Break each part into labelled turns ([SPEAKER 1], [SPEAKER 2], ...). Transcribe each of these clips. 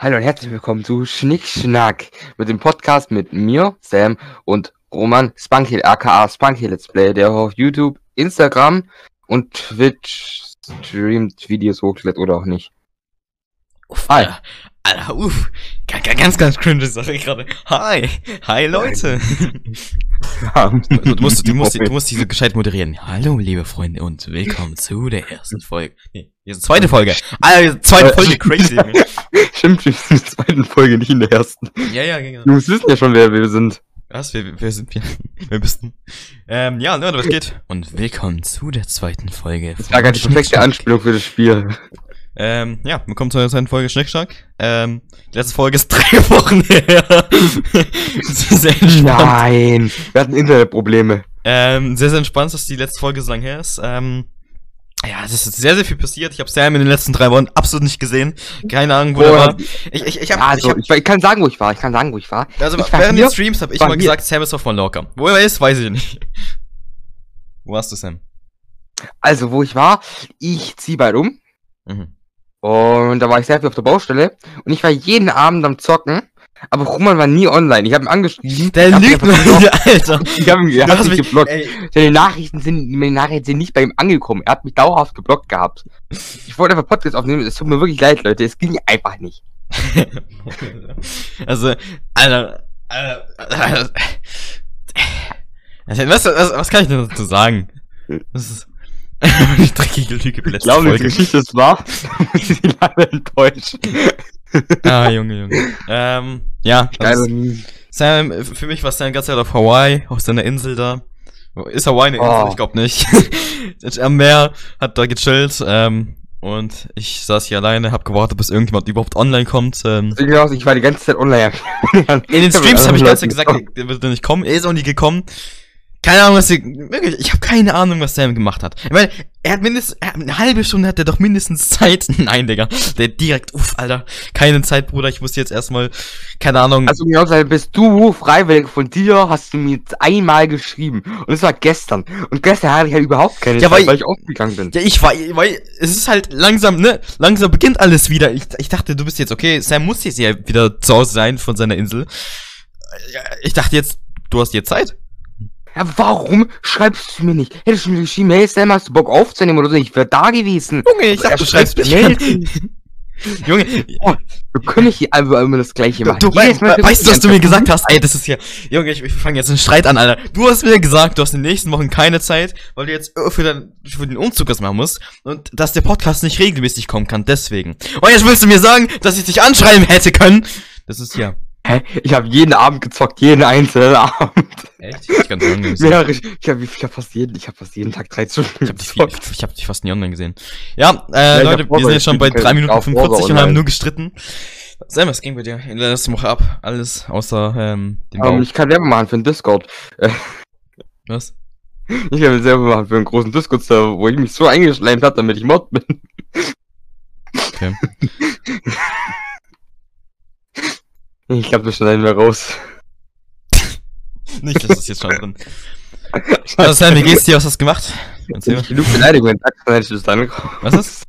[SPEAKER 1] Hallo und herzlich willkommen zu Schnick Schnack mit dem Podcast mit mir, Sam und Roman Spunky, aka Spunky Let's Play, der auf YouTube, Instagram und Twitch streamt Videos hochlädt oder auch nicht.
[SPEAKER 2] Uff, Hi. Alter, Alter, uff. Ganz, ganz, ganz cringe Sache gerade. Hi. Hi, Leute. du, du, musst, du, musst, du musst diese gescheit moderieren. Hallo, liebe Freunde, und willkommen zu der ersten Folge. Nee, hier ist die zweite Folge. Alter, zweite Folge, crazy.
[SPEAKER 1] Stimmt, wir sind in der zweiten Folge, nicht in der ersten.
[SPEAKER 2] Ja, ja, genau.
[SPEAKER 1] Du wissen ja schon, wer wir sind.
[SPEAKER 2] Was? Wer, wer sind wir? wer bist du? Ähm, ja, Leute, was geht? Und willkommen zu der zweiten Folge.
[SPEAKER 1] Das war ganz perfekte Anspielung für das Spiel.
[SPEAKER 2] Ähm, ja, willkommen zur zweiten Folge Schneckschnack. Ähm, die letzte Folge ist drei Wochen her.
[SPEAKER 1] sehr entspannt. Nein, wir hatten Internetprobleme.
[SPEAKER 2] Ähm, sehr, sehr entspannt, dass die letzte Folge so lang her ist. Ähm, ja, es ist sehr, sehr viel passiert. Ich habe Sam in den letzten drei Wochen absolut nicht gesehen. Keine Ahnung, wo oh, er war.
[SPEAKER 1] Ich, ich, ich, hab, also, ich, hab, ich, ich, kann sagen, wo ich war. Ich kann sagen, wo ich war.
[SPEAKER 2] Also
[SPEAKER 1] ich
[SPEAKER 2] während des Streams habe ich mal hier. gesagt, Sam ist auf Mallorca. Wo er ist, weiß ich nicht. wo warst du, Sam?
[SPEAKER 1] Also, wo ich war, ich zieh bald um. Mhm. Und da war ich sehr viel auf der Baustelle. Und ich war jeden Abend am Zocken. Aber Roman war nie online. Ich habe ihn angeschrieben.
[SPEAKER 2] Der lügt mir, Alter.
[SPEAKER 1] Ich habe ihn er hat mich geblockt. Seine Nachrichten sind, meine Nachrichten sind nicht bei ihm angekommen. Er hat mich dauerhaft geblockt gehabt. Ich wollte einfach Podcast aufnehmen. Es tut mir wirklich leid, Leute. Es ging einfach nicht.
[SPEAKER 2] also, Alter, Alter, Alter, was, was, was kann ich denn dazu sagen? Das ist,
[SPEAKER 1] die dreckige Lüge Ich glaube, die Geschichte ist wahr. ich leider enttäuschen.
[SPEAKER 2] ah, Junge, Junge. Ähm, ja. Also, Sam, für mich war Sam ganz Zeit auf Hawaii, auf seiner Insel da. Ist Hawaii eine Insel? Oh. Ich glaube nicht. Am Meer, hat da gechillt, ähm, und ich saß hier alleine, hab gewartet, bis irgendjemand überhaupt online kommt. Ähm.
[SPEAKER 1] Ich war die ganze Zeit online.
[SPEAKER 2] In den Streams habe ich ganz gesagt, der wird nicht kommen. Er ist auch nie gekommen. Keine Ahnung, was sie, wirklich, ich habe keine Ahnung, was Sam gemacht hat. Ich meine, er hat mindestens, er hat eine halbe Stunde hat er doch mindestens Zeit. Nein, Digga, der direkt, uff, Alter, keine Zeit, Bruder, ich muss jetzt erstmal, keine Ahnung.
[SPEAKER 1] Also, mir gesagt, bist du freiwillig von dir, hast du mir einmal geschrieben. Und es war gestern. Und gestern hatte ich halt überhaupt keine
[SPEAKER 2] ja, Zeit, weil, weil ich aufgegangen bin. Ja, ich war, weil, es ist halt langsam, ne, langsam beginnt alles wieder. Ich, ich dachte, du bist jetzt, okay, Sam muss jetzt ja wieder zu Hause sein von seiner Insel. Ich dachte jetzt, du hast jetzt Zeit.
[SPEAKER 1] Ja, warum schreibst du mir nicht? Hättest du mir geschrieben, hey Sam, hast du Bock aufzunehmen oder so? Ich wäre da gewesen.
[SPEAKER 2] Junge, ich dachte, du schreibst mich
[SPEAKER 1] Junge, oh, wir können nicht hier einfach immer das gleiche machen.
[SPEAKER 2] Du, weißt, du, was du mir gesagt hast? Ey, das ist hier. Junge, ich, ich fange jetzt einen Streit an, Alter. Du hast mir gesagt, du hast in den nächsten Wochen keine Zeit, weil du jetzt für, den, für den Umzug was machen musst und dass der Podcast nicht regelmäßig kommen kann, deswegen. Und jetzt willst du mir sagen, dass ich dich anschreiben hätte können? Das ist ja.
[SPEAKER 1] Hä? Ich habe jeden Abend gezockt, jeden einzelnen Abend.
[SPEAKER 2] Echt? Ich kann online
[SPEAKER 1] gesehen. Ja, ich, ich habe ich hab fast jeden, ich habe fast jeden Tag drei Stunden
[SPEAKER 2] ich hab gezockt. Dich, ich habe dich fast nie online gesehen. Ja, äh, ja, Leute, wir sind jetzt schon bei drei Minuten 45 und haben nur gestritten. Sam, was ging bei dir in der letzten Woche ab? Alles außer ähm,
[SPEAKER 1] dem Bau. Um, ich kann Werbung machen für einen Discord.
[SPEAKER 2] Was?
[SPEAKER 1] Ich kann selber machen für einen großen Discord-Server, wo ich mich so eingeschleimt habe, damit ich Mod bin. Okay. Ich glaube, wir schneiden wir raus.
[SPEAKER 2] Nicht, dass es jetzt schon drin. Also Sam, wie geht's dir? Was hast du gemacht?
[SPEAKER 1] Erzähl Wenn ich genug Beleidigungen sag, schneidest du das dann raus.
[SPEAKER 2] Was ist?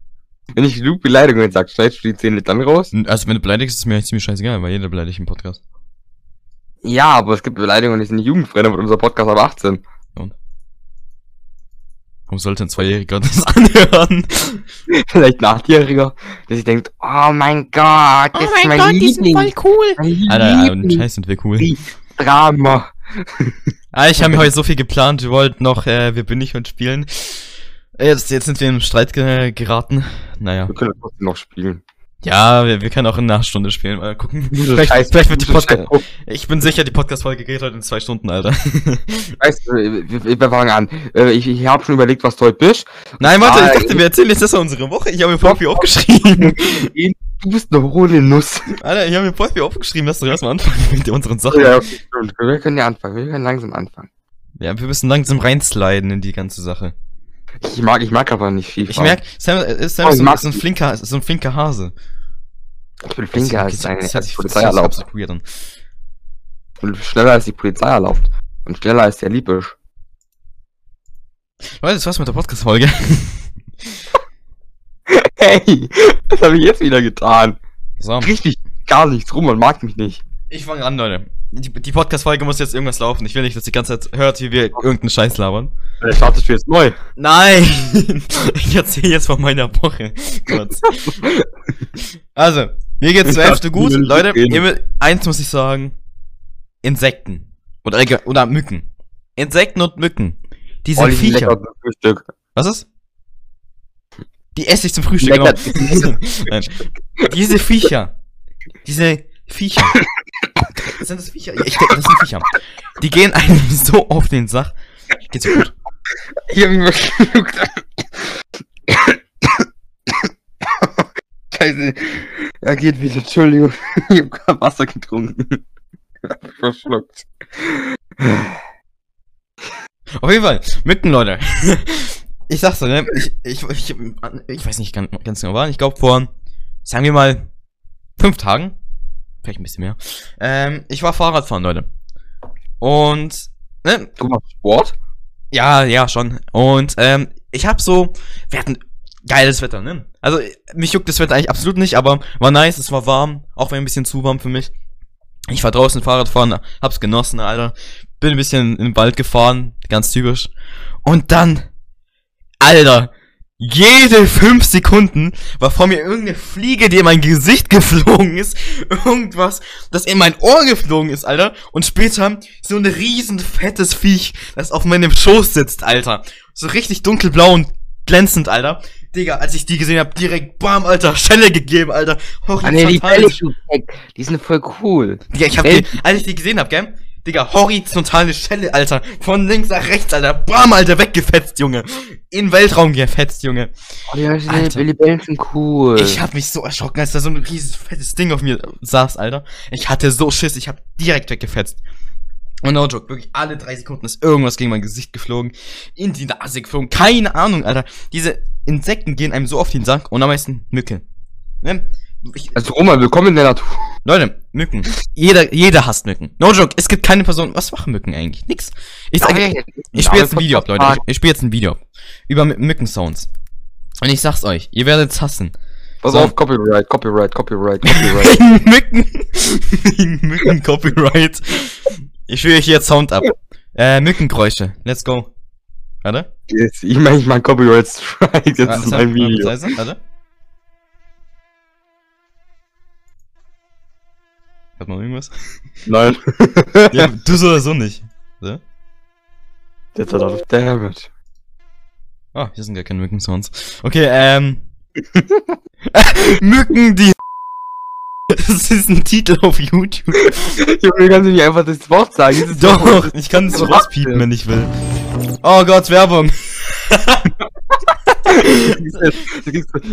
[SPEAKER 1] Wenn ich genug Beleidigungen sag, schneidest du die Zähne dann raus?
[SPEAKER 2] Also wenn du beleidigst, ist mir eigentlich ziemlich scheißegal, weil jeder beleidigt im Podcast.
[SPEAKER 1] Ja, aber es gibt Beleidigungen, die sind jugendfrei, dann wird unser Podcast ab 18.
[SPEAKER 2] Warum sollte ein Zweijähriger das anhören?
[SPEAKER 1] Vielleicht ein Achtjähriger, der sich denkt, oh mein Gott,
[SPEAKER 2] das oh mein ist mein Gott, Liebling. die sind voll cool. Alter, und Scheiß sind wir cool.
[SPEAKER 1] Drama.
[SPEAKER 2] ah, ich habe mir heute so viel geplant, wir wollten noch, äh, wir bin nicht und spielen. Jetzt, jetzt sind wir im Streit ge geraten. Naja.
[SPEAKER 1] Wir können trotzdem noch spielen.
[SPEAKER 2] Ja, wir, wir können auch in einer Stunde spielen. Mal gucken. Vielleicht, Scheiß, vielleicht wird die Podcast. Ich bin sicher, die Podcast-Folge geht heute in zwei Stunden, Alter.
[SPEAKER 1] Weißt du, wir, wir fangen an. Äh, ich, ich habe schon überlegt, was du heute bist.
[SPEAKER 2] Nein, warte, ich dachte, wir erzählen jetzt erstmal unsere Woche. Ich habe mir voll viel aufgeschrieben.
[SPEAKER 1] Du bist eine hohle Nuss.
[SPEAKER 2] Alter, ich habe mir voll viel aufgeschrieben. Lass doch erstmal anfangen mit unseren Sachen.
[SPEAKER 1] Ja, okay. Wir können ja anfangen. Wir können langsam anfangen.
[SPEAKER 2] Ja, wir müssen langsam reinsliden in die ganze Sache.
[SPEAKER 1] Ich mag, ich mag aber nicht viel.
[SPEAKER 2] Ich merk, Sam, äh, Sam oh, ist, ist, ein flinker, ist ein flinker Hase.
[SPEAKER 1] Ich bin flinker als eine
[SPEAKER 2] das die Polizei erlaubt. So weird
[SPEAKER 1] Und schneller als die Polizei erlaubt. Und schneller als der Liebisch.
[SPEAKER 2] Leute, das war's mit der Podcast-Folge.
[SPEAKER 1] hey, das habe ich jetzt wieder getan.
[SPEAKER 2] So.
[SPEAKER 1] Richtig, gar nichts. Roman mag mich nicht.
[SPEAKER 2] Ich fange an, Leute. Die, die Podcast-Folge muss jetzt irgendwas laufen. Ich will nicht, dass die ganze Zeit hört, wie wir irgendeinen Scheiß labern.
[SPEAKER 1] Der startet für jetzt neu.
[SPEAKER 2] Nein! ich erzähle jetzt von meiner Woche. Kurz. Also, mir geht's zur Hälfte gut. Leute, ihr, eins muss ich sagen. Insekten. Oder, oder Mücken. Insekten und Mücken. Diese oh, Viecher. Was ist? Die esse ich zum Frühstück. Lecker, genau. Diese Viecher. Diese Viecher. sind das Viecher? Ja, ich denke, das sind Viecher. Die gehen einem so auf den Sach. Geht's gut? Ich hab mich verschluckt.
[SPEAKER 1] Scheiße. Er geht wieder, Entschuldigung. Ich hab gerade Wasser getrunken. Verschluckt.
[SPEAKER 2] Auf jeden Fall, Mücken, Leute. Ich sag's dir, ne? Ich, ich, ich, ich weiß nicht ganz, ganz genau wann. Ich glaube vor, sagen wir mal, fünf Tagen Vielleicht ein bisschen mehr. Ähm, ich war Fahrradfahren, Leute. Und,
[SPEAKER 1] ne? Du machst Sport?
[SPEAKER 2] Ja, ja, schon. Und, ähm, ich hab so, wir hatten geiles Wetter, ne? Also, mich juckt das Wetter eigentlich absolut nicht, aber war nice, es war warm, auch wenn ein bisschen zu warm für mich. Ich war draußen Fahrrad fahren, hab's genossen, Alter. Bin ein bisschen den Wald gefahren, ganz typisch. Und dann, Alter, jede fünf Sekunden war vor mir irgendeine Fliege, die in mein Gesicht geflogen ist. Irgendwas, das in mein Ohr geflogen ist, Alter. Und später so ein riesen fettes Viech, das auf meinem Schoß sitzt, Alter. So richtig dunkelblau und glänzend, Alter. Digga, als ich die gesehen hab, direkt bam, Alter, Schelle gegeben, Alter.
[SPEAKER 1] Horizontal. Ah, nee, die, die sind voll cool.
[SPEAKER 2] Digga, ich hab die, als ich die gesehen hab, gell? Digga, horizontale Schelle, Alter. Von links nach rechts, Alter. Bam, Alter, weggefetzt, Junge. In Weltraum gefetzt, Junge.
[SPEAKER 1] Oh, Alter. Billy Bellen sind cool.
[SPEAKER 2] Ich hab mich so erschrocken, als da so ein riesiges fettes Ding auf mir saß, Alter. Ich hatte so Schiss, ich hab direkt weggefetzt. Und no joke, wirklich alle drei Sekunden ist irgendwas gegen mein Gesicht geflogen, in die Nase geflogen, keine Ahnung, Alter. Diese Insekten gehen einem so auf den Sack und am meisten Mücke. Ne?
[SPEAKER 1] Ich, also Roman, willkommen in der Natur.
[SPEAKER 2] Leute, Mücken. Jeder, jeder hasst Mücken. No joke, es gibt keine Person. Was machen Mücken eigentlich? Nix. Ich sag, ich, ich spiele jetzt ein Video ab, Leute. Ich, ich spiele jetzt ein Video ab. Über Mücken-Sounds. Und ich sag's euch, ihr werdet's hassen.
[SPEAKER 1] Pass so. auf, Copyright, Copyright, Copyright, Copyright.
[SPEAKER 2] Mücken. Mücken, Copyright. Ich spiele euch jetzt Sound ab. Äh, Mückengeräusche. Let's go. Warte.
[SPEAKER 1] Yes, ich meine, ich mein Copyright Strike. Jetzt ah, ist mein Video. Warte.
[SPEAKER 2] Hat man irgendwas?
[SPEAKER 1] Nein.
[SPEAKER 2] ja, du so oder so nicht. So?
[SPEAKER 1] Jetzt hat er Damage.
[SPEAKER 2] Ah, hier sind gar keine Mücken-Sounds. Okay, ähm. Mücken, die. Das ist ein Titel auf YouTube.
[SPEAKER 1] Junge, kannst du nicht einfach das Wort sagen?
[SPEAKER 2] Das Doch, ich kann es rauspiepen, wenn ich will. Oh Gott, Werbung.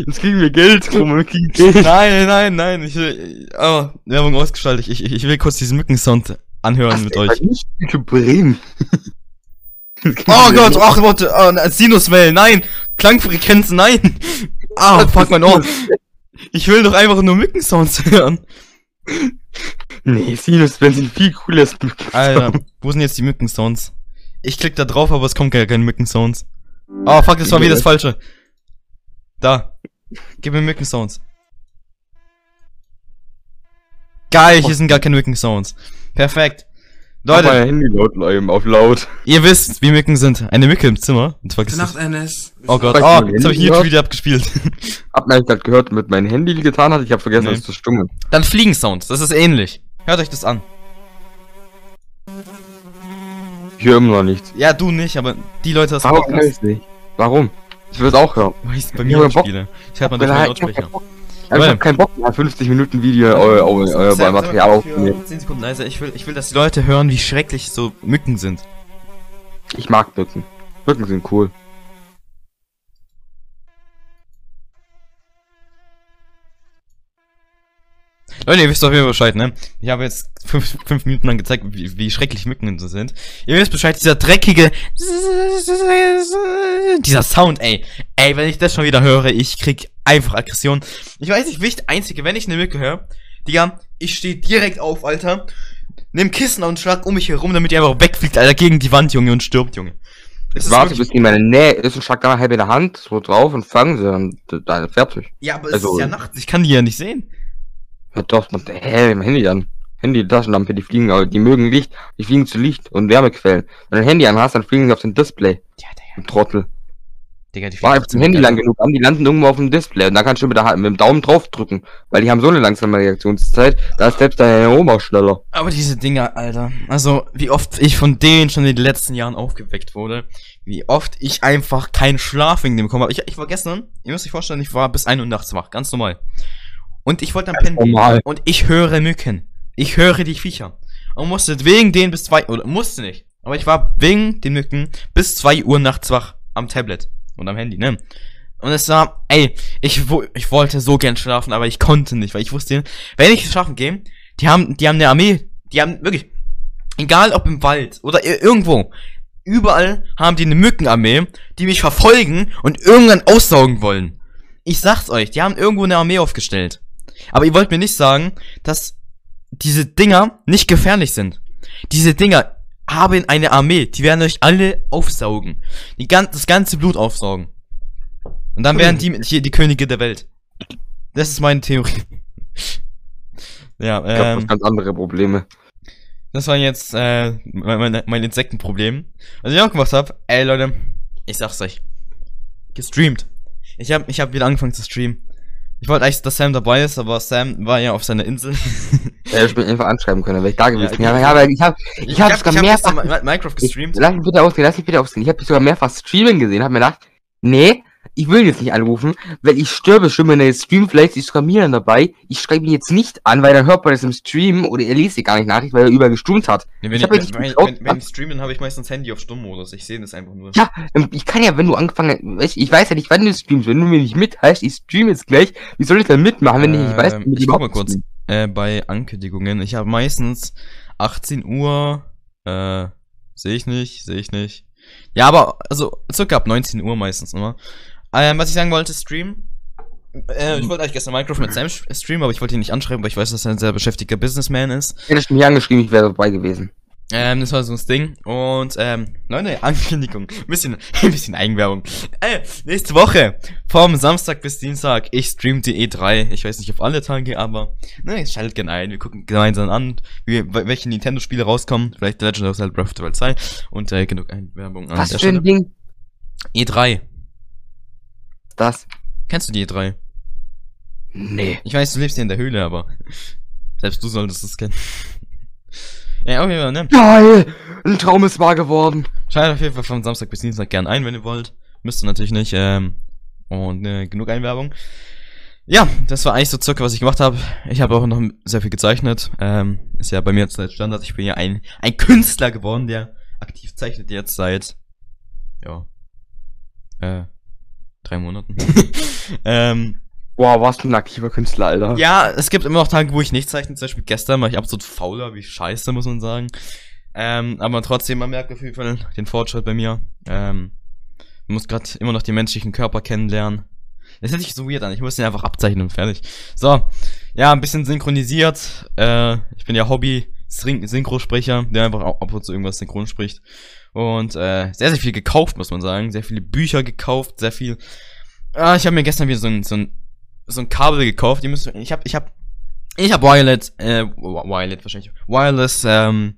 [SPEAKER 1] Jetzt kriegen wir Geld, kriegen Geld.
[SPEAKER 2] Nein, nein, nein, ich will, oh, Werbung ausgestaltet. Ich, ich, ich will kurz diesen Mückensound anhören Ach, mit euch. Nicht Bremen. oh Gott, ach, warte, oh, Sinuswellen, nein, Klangfrequenzen, nein. Ah, oh, fuck mein Ohr. Ich will doch einfach nur Mückensounds hören.
[SPEAKER 1] Nee, Sinuswellen sind viel cooler als
[SPEAKER 2] Mückensounds. Alter, wo sind jetzt die Mückensounds? Ich klick da drauf, aber es kommt gar keine Mückensounds. Oh, fuck, das war wieder das Falsche. Da. Gib mir Mückensounds. Geil, hier sind gar keine Mückensounds. Perfekt.
[SPEAKER 1] Leute. Mein Handy laut eben auf laut.
[SPEAKER 2] Ihr wisst, wie Mücken sind. Eine Mücke im Zimmer. Und zwar
[SPEAKER 3] Nacht, NS.
[SPEAKER 2] Oh Gott, oh, jetzt habe ich YouTube wieder abgespielt.
[SPEAKER 1] Hab mir gerade gehört, mit meinem Handy getan hat. Ich habe vergessen, nee. das zu stummen.
[SPEAKER 2] Dann Fliegensounds. Das ist ähnlich. Hört euch das an.
[SPEAKER 1] Ich höre immer noch nichts.
[SPEAKER 2] Ja, du nicht, aber die Leute
[SPEAKER 1] das Warum höre ich nicht? Warum? Ich will es auch hören.
[SPEAKER 2] Weil ich bei mir ich spiele. Ich habe mal durch Lautsprecher.
[SPEAKER 1] Ich hab keinen Bock mehr, 50 Minuten Video euer, euer Sam, Material aufzunehmen.
[SPEAKER 2] 10 Sekunden leiser. Ich will, ich will, dass die Leute hören, wie schrecklich so Mücken sind.
[SPEAKER 1] Ich mag Mücken. Mücken sind cool.
[SPEAKER 2] Leute, ihr wisst doch wieder Bescheid, ne? Ich habe jetzt fünf, fünf Minuten lang gezeigt, wie, wie schrecklich Mücken so sind. Ihr wisst Bescheid, dieser dreckige... Dieser Sound, ey. Ey, wenn ich das schon wieder höre, ich krieg einfach Aggression. Ich weiß nicht, wie ich der Einzige, wenn ich eine Mücke höre, Digga, ich stehe direkt auf, Alter. Nimm Kissen und schlag um mich herum, damit die einfach wegfliegt, Alter, gegen die Wand, Junge, und stirbt, Junge.
[SPEAKER 1] Es Warte, bis die in meine Nähe ist und schlag da halb in der Hand so drauf und fangen sie dann, dann fertig.
[SPEAKER 2] Ja, aber also, es ist ja nachts, ich kann die ja nicht sehen.
[SPEAKER 1] Man, hä, im Handy an. Handy, Taschenlampe, die fliegen, aber die mögen Licht, die fliegen zu Licht und Wärmequellen. Wenn du ein Handy an hast, dann fliegen sie auf den Display. Ja, der Trottel. Digga, die War einfach zum Handy lang genug an, die landen irgendwo auf dem Display und da kannst du mit, der, mit dem Daumen drauf drücken, weil die haben so eine langsame Reaktionszeit, da ist selbst dein Oma schneller.
[SPEAKER 2] Aber diese Dinger, Alter, also wie oft ich von denen schon in den letzten Jahren aufgeweckt wurde, wie oft ich einfach keinen Schlaf wegen dem bekommen habe. Ich, ich war gestern, ihr müsst euch vorstellen, ich war bis 1 Uhr nachts wach, ganz normal. Und ich wollte dann pennen normal. und ich höre Mücken. Ich höre die Viecher. Und musste wegen denen bis 2, oder musste nicht, aber ich war wegen den Mücken bis 2 Uhr nachts wach am Tablet und am Handy, ne? Und es war, ey, ich, ich wollte so gern schlafen, aber ich konnte nicht, weil ich wusste, wenn ich schlafen gehe, die haben, die haben eine Armee, die haben wirklich, egal ob im Wald oder irgendwo, überall haben die eine Mückenarmee, die mich verfolgen und irgendwann aussaugen wollen. Ich sag's euch, die haben irgendwo eine Armee aufgestellt. Aber ihr wollt mir nicht sagen, dass diese Dinger nicht gefährlich sind. Diese Dinger haben eine Armee, die werden euch alle aufsaugen. Die gan das ganze Blut aufsaugen. Und dann werden die hier die Könige der Welt. Das ist meine Theorie.
[SPEAKER 1] ja, ähm. Ich glaub, das ganz andere Probleme.
[SPEAKER 2] Das war jetzt äh, mein, mein, mein Insektenproblem. Was ich auch gemacht habe, ey Leute, ich sag's euch. Gestreamt. Ich hab, ich hab wieder angefangen zu streamen. Ich wollte eigentlich, dass Sam dabei ist, aber Sam war ja auf seiner Insel.
[SPEAKER 1] ja, ich bin einfach anschreiben können, wäre ich da gewesen. Ja, ja, aber ich habe ich, ich hab, hab sogar ich hab mehrfach Minecraft gestreamt. Ich, lass mich bitte ausgehen, lass mich bitte ausgehen. Ich habe sogar mehrfach streamen gesehen, habe mir gedacht, nee, ich will jetzt nicht anrufen, weil ich sterbe schon, wenn er jetzt streamt, vielleicht ist sogar mir dabei. Ich schreibe ihn jetzt nicht an, weil dann hört man das im Stream oder er liest die gar nicht Nachricht, weil er überall gestreamt hat.
[SPEAKER 2] Nee, wenn ich, ich, wenn, wenn, wenn, wenn ich streame, dann habe ich meistens Handy auf Stummmodus. Ich sehe das einfach nur.
[SPEAKER 1] Ja, ähm, ich kann ja, wenn du angefangen hast, ich weiß ja nicht, wann du streamst. Wenn du mir nicht mitheißt, ich streame jetzt gleich, wie soll ich dann mitmachen, wenn äh, ich nicht weiß,
[SPEAKER 2] wie ich guck mal kurz. Äh, bei Ankündigungen, ich habe meistens 18 Uhr, äh, sehe ich nicht, sehe ich nicht. Ja, aber, also, circa ab 19 Uhr meistens immer. Ähm, was ich sagen wollte, Stream. Äh, ich wollte eigentlich gestern Minecraft mit Sam streamen, aber ich wollte ihn nicht anschreiben, weil ich weiß, dass er ein sehr beschäftigter Businessman ist.
[SPEAKER 1] Hätte ich mich angeschrieben, ich wäre dabei gewesen.
[SPEAKER 2] Ähm, das war so ein Ding. Und, ähm, neue Ankündigung. Ein bisschen, ein bisschen Eigenwerbung. Äh, nächste Woche. Vom Samstag bis Dienstag. Ich stream die E3. Ich weiß nicht auf alle Tage, aber, ne, schaltet gerne ein. Wir gucken gemeinsam an, wie, welche Nintendo-Spiele rauskommen. Vielleicht The Legend of Zelda Breath of the Wild 2. Und, äh, genug Eigenwerbung
[SPEAKER 1] an Was für ein Ding?
[SPEAKER 2] E3
[SPEAKER 1] das?
[SPEAKER 2] Kennst du die E3?
[SPEAKER 1] Nee.
[SPEAKER 2] Ich weiß, du lebst hier in der Höhle, aber selbst du solltest es kennen. ja, auf jeden Fall, ne?
[SPEAKER 1] Geil! Ein Traum ist wahr geworden.
[SPEAKER 2] Schaltet auf jeden Fall von Samstag bis Dienstag gern ein, wenn ihr wollt. Müsst ihr natürlich nicht, ähm, und ne, genug Einwerbung. Ja, das war eigentlich so circa, was ich gemacht habe. Ich habe auch noch sehr viel gezeichnet. Ähm, ist ja bei mir jetzt Standard. Ich bin ja ein, ein Künstler geworden, der aktiv zeichnet jetzt seit, ja, äh, drei Monaten. ähm,
[SPEAKER 1] warst du ein aktiver Künstler, Alter.
[SPEAKER 2] Ja, es gibt immer noch Tage, wo ich nicht zeichne. Zum Beispiel gestern war ich absolut fauler, wie scheiße, muss man sagen. Ähm, aber trotzdem, man merkt auf jeden Fall den Fortschritt bei mir. Ähm, man muss gerade immer noch den menschlichen Körper kennenlernen. Das hätte ich so weird an. Ich muss den einfach abzeichnen und fertig. So, ja, ein bisschen synchronisiert. Äh, ich bin ja Hobby-Synchrosprecher, der einfach ab und zu irgendwas synchron spricht. Und äh, sehr, sehr viel gekauft, muss man sagen. Sehr viele Bücher gekauft, sehr viel. Ah, ich habe mir gestern wieder so ein, so ein, so ein Kabel gekauft. Ihr müsst, ich habe, ich habe, ich habe Wireless, äh, Wireless wahrscheinlich, Wireless, ähm,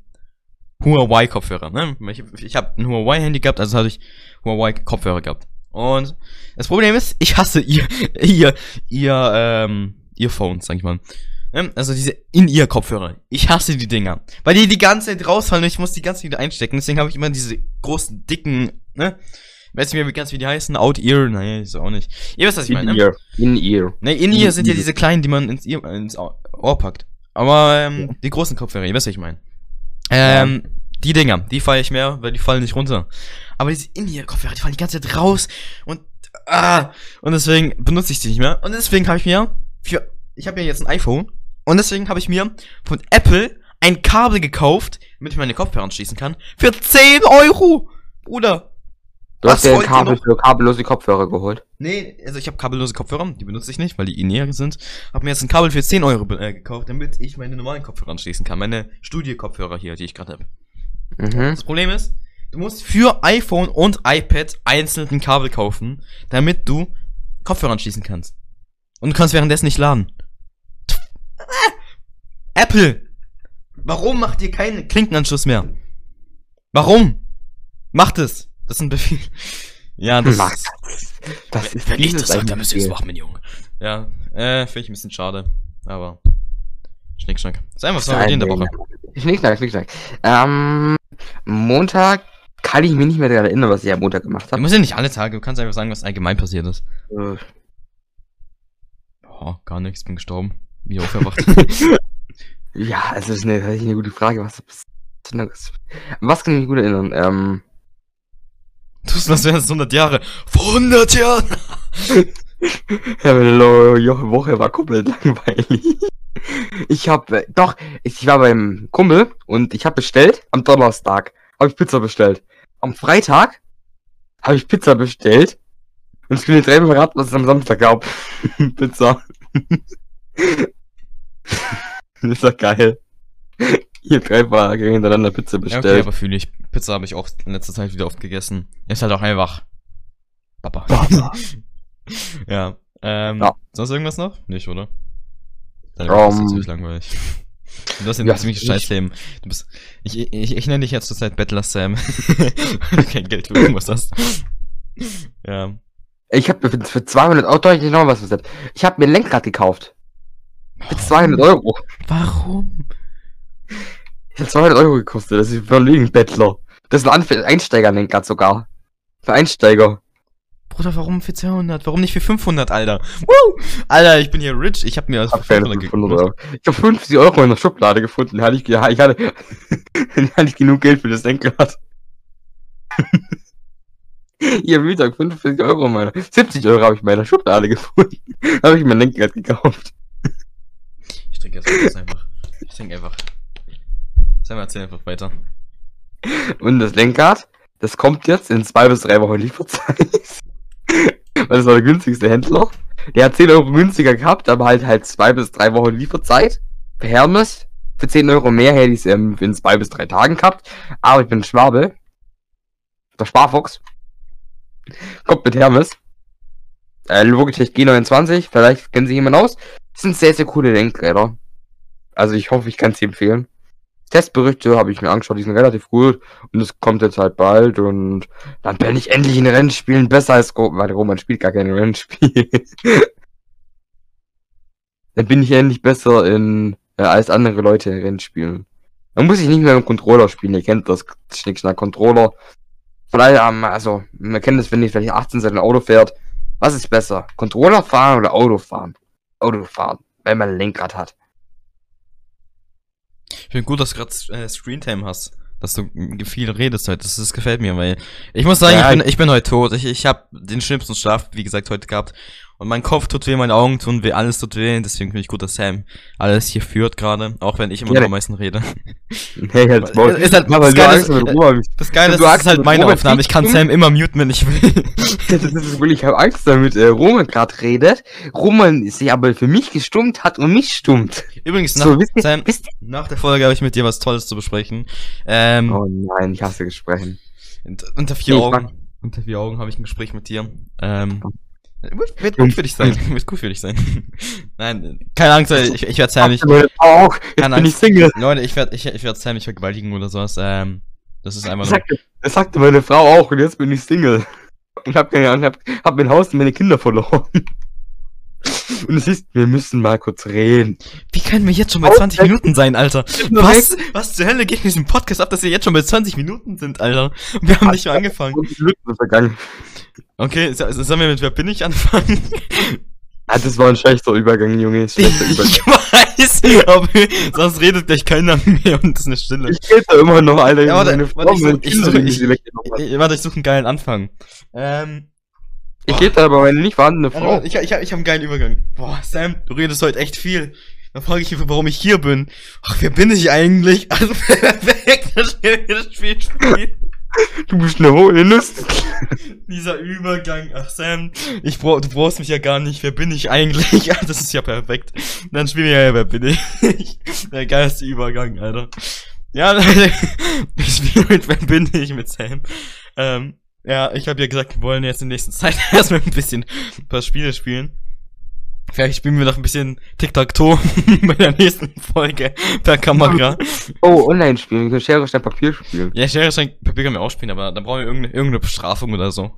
[SPEAKER 2] Huawei Kopfhörer. Ne? Ich, ich habe ein Huawei Handy gehabt, also hatte ich Huawei Kopfhörer gehabt. Und das Problem ist, ich hasse ihr, ihr, ihr, ähm, Earphones, sag ich mal. Ähm, also diese In-Ear-Kopfhörer. Ich hasse die Dinger. Weil die die ganze Zeit rausfallen und ich muss die ganze Zeit wieder einstecken. Deswegen habe ich immer diese großen, dicken, ne? Weiß nicht mehr, wie ganz wie die heißen. Out-Ear. Naja, ist auch nicht. Ihr wisst, was ich meine, ne? In-Ear. Ne, In-Ear sind ja diese kleinen, die man ins, Ear, ins Ohr packt. Aber, ähm, die großen Kopfhörer, ihr wisst, was ich meine. Ähm, ja. die Dinger, die feiere ich mehr, weil die fallen nicht runter. Aber diese In-Ear-Kopfhörer, die fallen die ganze Zeit raus und, ah, und deswegen benutze ich die nicht mehr. Und deswegen habe ich mir für, ich habe ja jetzt ein iPhone und deswegen habe ich mir von Apple ein Kabel gekauft, damit ich meine Kopfhörer anschließen kann. Für 10 Euro! Bruder!
[SPEAKER 1] Du hast dir ein Kabel für kabellose Kopfhörer geholt.
[SPEAKER 2] Nee, also ich habe kabellose Kopfhörer, die benutze ich nicht, weil die näher sind. Hab mir jetzt ein Kabel für 10 Euro äh, gekauft, damit ich meine normalen Kopfhörer anschließen kann. Meine Studio-Kopfhörer hier, die ich gerade habe. Mhm. Das Problem ist, du musst für iPhone und iPad einzeln ein Kabel kaufen, damit du Kopfhörer anschließen kannst. Und du kannst währenddessen nicht laden. Apple! Warum macht ihr keinen Klinkenanschluss mehr? Warum? Macht es! Das ist ein Befehl. Ja, das
[SPEAKER 1] Mach
[SPEAKER 2] ist.
[SPEAKER 1] Das ist
[SPEAKER 2] Wenn ich das sage, dann müsst ihr es machen, mein Junge. Ja, äh, finde ich ein bisschen schade. Aber. Schnickschnack. Ist einfach so
[SPEAKER 1] Nein,
[SPEAKER 2] in der Woche.
[SPEAKER 1] Schnickschnack, Schnickschnack. Ähm, Montag kann ich mich nicht mehr daran erinnern, was ich am Montag gemacht
[SPEAKER 2] Du
[SPEAKER 1] habe.
[SPEAKER 2] musst ja nicht alle Tage, du kannst einfach sagen, was allgemein passiert ist.
[SPEAKER 1] Äh,
[SPEAKER 2] Oh, gar nichts, bin gestorben. Wie auferwacht.
[SPEAKER 1] ja, es ist eine, tatsächlich eine gute Frage. Was, was, was kann ich mich gut erinnern? Ähm,
[SPEAKER 2] du das wären es 100 Jahre? Vor 100 Jahren!
[SPEAKER 1] ja, meine Lo- Jo- Woche war komplett langweilig. Ich habe, doch, ich war beim Kumpel und ich habe bestellt, am Donnerstag habe ich Pizza bestellt. Am Freitag habe ich Pizza bestellt und ich bin jetzt dreimal verraten, was es am Samstag gab. Pizza. Das ist doch geil. Ich hab drei Tage hintereinander Pizza
[SPEAKER 2] Ja, okay,
[SPEAKER 1] bestellt.
[SPEAKER 2] aber fühle ich. Pizza habe ich auch in letzter Zeit wieder oft gegessen. Ist halt auch einfach. Papa. ja. Ähm,
[SPEAKER 1] Ja.
[SPEAKER 2] sonst irgendwas noch? Nicht, oder? Deine
[SPEAKER 1] Um,
[SPEAKER 2] ist ziemlich langweilig. Du hast ja ein ziemliches
[SPEAKER 1] ich-
[SPEAKER 2] Scheißleben. Du bist. Ich, ich, ich nenne dich jetzt zurzeit Bettler Sam. Weil du kein Geld für irgendwas hast. Ja.
[SPEAKER 1] Ich habe für, für 200 Euro, ich noch was gesagt. Ich habe mir ein Lenkrad gekauft. Für 200 Euro.
[SPEAKER 2] Warum?
[SPEAKER 1] Das hat 200 Euro gekostet. Das ist von wegen Bettler. Das ist ein Einsteiger-Lenkrad sogar. Für Einsteiger.
[SPEAKER 2] Bruder, warum für 200? Warum nicht für 500, Alter? Woo! Alter, ich bin hier rich. Ich hab mir für
[SPEAKER 1] Hab keine
[SPEAKER 2] 500
[SPEAKER 1] 500
[SPEAKER 2] gekauft.
[SPEAKER 1] Euro. Ich habe 50 Euro in der Schublade gefunden. Hatte ich, ich hatte, ich hatte genug Geld für das Lenkrad. Ihr Mittag 50 Euro in meiner, 70 Euro habe ich in meiner Schublade gefunden. habe ich mein Lenkrad gekauft.
[SPEAKER 2] Trinke jetzt das einfach. Ich trinke einfach. Sam, erzähl einfach weiter.
[SPEAKER 1] Und das Lenkrad, das kommt jetzt in zwei bis drei Wochen Lieferzeit. Weil das war der günstigste Händler. Der hat 10 Euro günstiger gehabt, aber halt halt zwei bis drei Wochen Lieferzeit. Für Hermes. Für 10 Euro mehr hätte ich es ähm, in zwei bis drei Tagen gehabt. Aber ich bin Schwabe. Der Sparfuchs. Kommt mit Hermes. Äh, Logitech G29, vielleicht kennen Sie jemand aus. Das sind sehr, sehr coole Lenkräder. Also ich hoffe, ich kann sie empfehlen. Testberichte habe ich mir angeschaut, die sind relativ gut und es kommt jetzt halt bald und dann bin ich endlich in Rennspielen besser als Roman, weil Roman spielt gar keine Rennspiele. dann bin ich endlich besser in äh, als andere Leute in Rennspielen. Dann muss ich nicht mehr dem Controller spielen, ihr kennt das Schnickschnack Controller. Von allem, also, man kennt das, wenn ihr vielleicht 18 seid ein Auto fährt. Was ist besser? Controller fahren oder Auto fahren? Auto fahren, weil man ein Lenkrad hat.
[SPEAKER 2] Ich finde gut, dass du gerade äh, Screentime hast. Dass du viel redest heute. Das, das gefällt mir, weil ich muss sagen,
[SPEAKER 1] Ja,
[SPEAKER 2] ich, bin, ich bin heute tot. Ich, ich habe den schlimmsten Schlaf, wie gesagt, heute gehabt. Und mein Kopf tut weh, meine Augen tun weh, alles tut weh. Deswegen finde ich gut, dass Sam alles hier führt gerade. Auch wenn ich immer
[SPEAKER 1] Ja,
[SPEAKER 2] noch am meisten rede.
[SPEAKER 1] Nee, jetzt Maul.
[SPEAKER 2] Ist halt-
[SPEAKER 1] weil
[SPEAKER 2] das Geile ist- Das Geile ist, das ist halt meine
[SPEAKER 1] Robert
[SPEAKER 2] Aufnahme. Ich kann Sam immer muten, wenn ich will.
[SPEAKER 1] Das ist wirklich, ich habe Angst damit, äh, Roman gerade redet. Roman sich aber für mich gestummt hat und mich stummt.
[SPEAKER 2] Übrigens, nach,
[SPEAKER 1] So, wisst
[SPEAKER 2] Sam,
[SPEAKER 1] wisst
[SPEAKER 2] nach der Folge habe ich mit dir was Tolles zu besprechen. Ähm,
[SPEAKER 1] Oh nein, ich hasse Gesprächen.
[SPEAKER 2] unter, vier
[SPEAKER 1] Nee,
[SPEAKER 2] Augen. Unter vier Augen habe ich ein Gespräch mit dir. Ähm, wird, wird gut für dich sein. Wird gut für dich sein. Nein, keine Angst, ich, ich werde Sam nicht.
[SPEAKER 1] Auch. Jetzt bin ich. Single.
[SPEAKER 2] Leute, ich werde ich, ich werd Sam nicht vergewaltigen oder sowas. Ähm, das ist einfach
[SPEAKER 1] Das sagte, das sagte meine Frau auch und jetzt bin ich Single. Und hab keine Ahnung, hab, hab mein Haus und meine Kinder verloren. Und es ist, wir müssen mal kurz reden.
[SPEAKER 2] Wie können wir jetzt schon bei
[SPEAKER 1] Oh,
[SPEAKER 2] 20
[SPEAKER 1] äh,
[SPEAKER 2] Minuten sein, Alter? Was? Was zur Hölle geht in diesem Podcast ab, dass wir jetzt schon bei 20 Minuten sind, Alter? Und wir haben nicht mal angefangen. Okay, so- sollen wir mit Wer bin ich anfangen?
[SPEAKER 1] Ah, das war ein schlechter Übergang, Junge. Schlechter Übergang.
[SPEAKER 2] Ich weiß, aber sonst redet gleich keiner mehr und es ist eine Stille.
[SPEAKER 1] Ich rede da immer noch, Alter.
[SPEAKER 2] Ja, warte, warte, ich such- ich. Ich, warte, ich suche einen geilen Anfang. Ähm,
[SPEAKER 1] Ich rede da aber meine nicht vorhandene Frau.
[SPEAKER 2] warte, ich, ich, ich habe einen geilen Übergang. Boah, Sam, du redest heute echt viel. Dann frage ich mich, warum ich hier bin. Ach, wer bin ich eigentlich? Also, perfekt, das Spiel spielen.
[SPEAKER 1] Du bist eine hohe Lust.
[SPEAKER 2] Dieser Übergang. Ach, Sam, ich brauch, du brauchst mich ja gar nicht. Wer bin ich eigentlich? Ja, das ist ja perfekt. Dann spielen wir ja, wer bin ich? Der geilste Übergang, Alter. Ja, Leute, ich spiele mit Wer bin ich mit Sam. Ähm, ja, ich habe ja gesagt, wir wollen jetzt in der nächsten Zeit erstmal ein bisschen ein paar Spiele spielen. Vielleicht spielen wir noch ein bisschen Tic-Tac-Toe bei der nächsten Folge per Kamera.
[SPEAKER 1] Oh, online spielen. Wir können Schere, Stein, Papier spielen.
[SPEAKER 2] Ja, Schere, Stein, Papier können wir auch spielen, aber dann brauchen wir irgendeine, irgendeine Bestrafung oder so.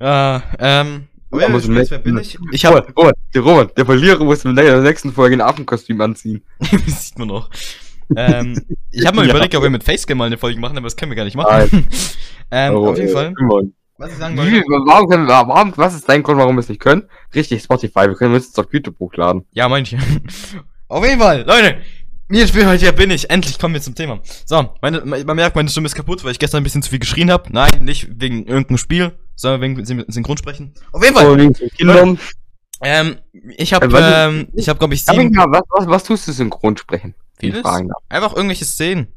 [SPEAKER 2] Ja, ähm.
[SPEAKER 1] Oh, ja,
[SPEAKER 2] ich,
[SPEAKER 1] weiß, wer bin ich? Ich hab. Robert, Robert, der Robert, der Verlierer muss in der nächsten Folge ein Affenkostüm anziehen.
[SPEAKER 2] das sieht man noch. Ähm, ich habe mal ja. überlegt, ob wir mit Facecam mal eine Folge machen, aber das können wir gar nicht machen. ähm, oh, auf jeden Fall.
[SPEAKER 1] Was ich sagen wollte. Warum, können, warum, was ist dein Grund, warum wir es nicht können? Richtig, Spotify, wir können jetzt auf YouTube hochladen.
[SPEAKER 2] Ja, manche. auf jeden Fall, Leute, mir spielen heute, ja bin ich. Endlich kommen wir zum Thema. So, meine, man merkt, meine Stimme ist kaputt, weil ich gestern ein bisschen zu viel geschrien habe. Nein, nicht wegen irgendeinem Spiel, sondern wegen Synchronsprechen. Auf jeden Fall. Oh, Kindern. Ähm, ich habe, ähm, ich habe, glaube ich,
[SPEAKER 1] sieben... Was, was, was tust du Synchronsprechen?
[SPEAKER 2] Vieles? Einfach irgendwelche Szenen.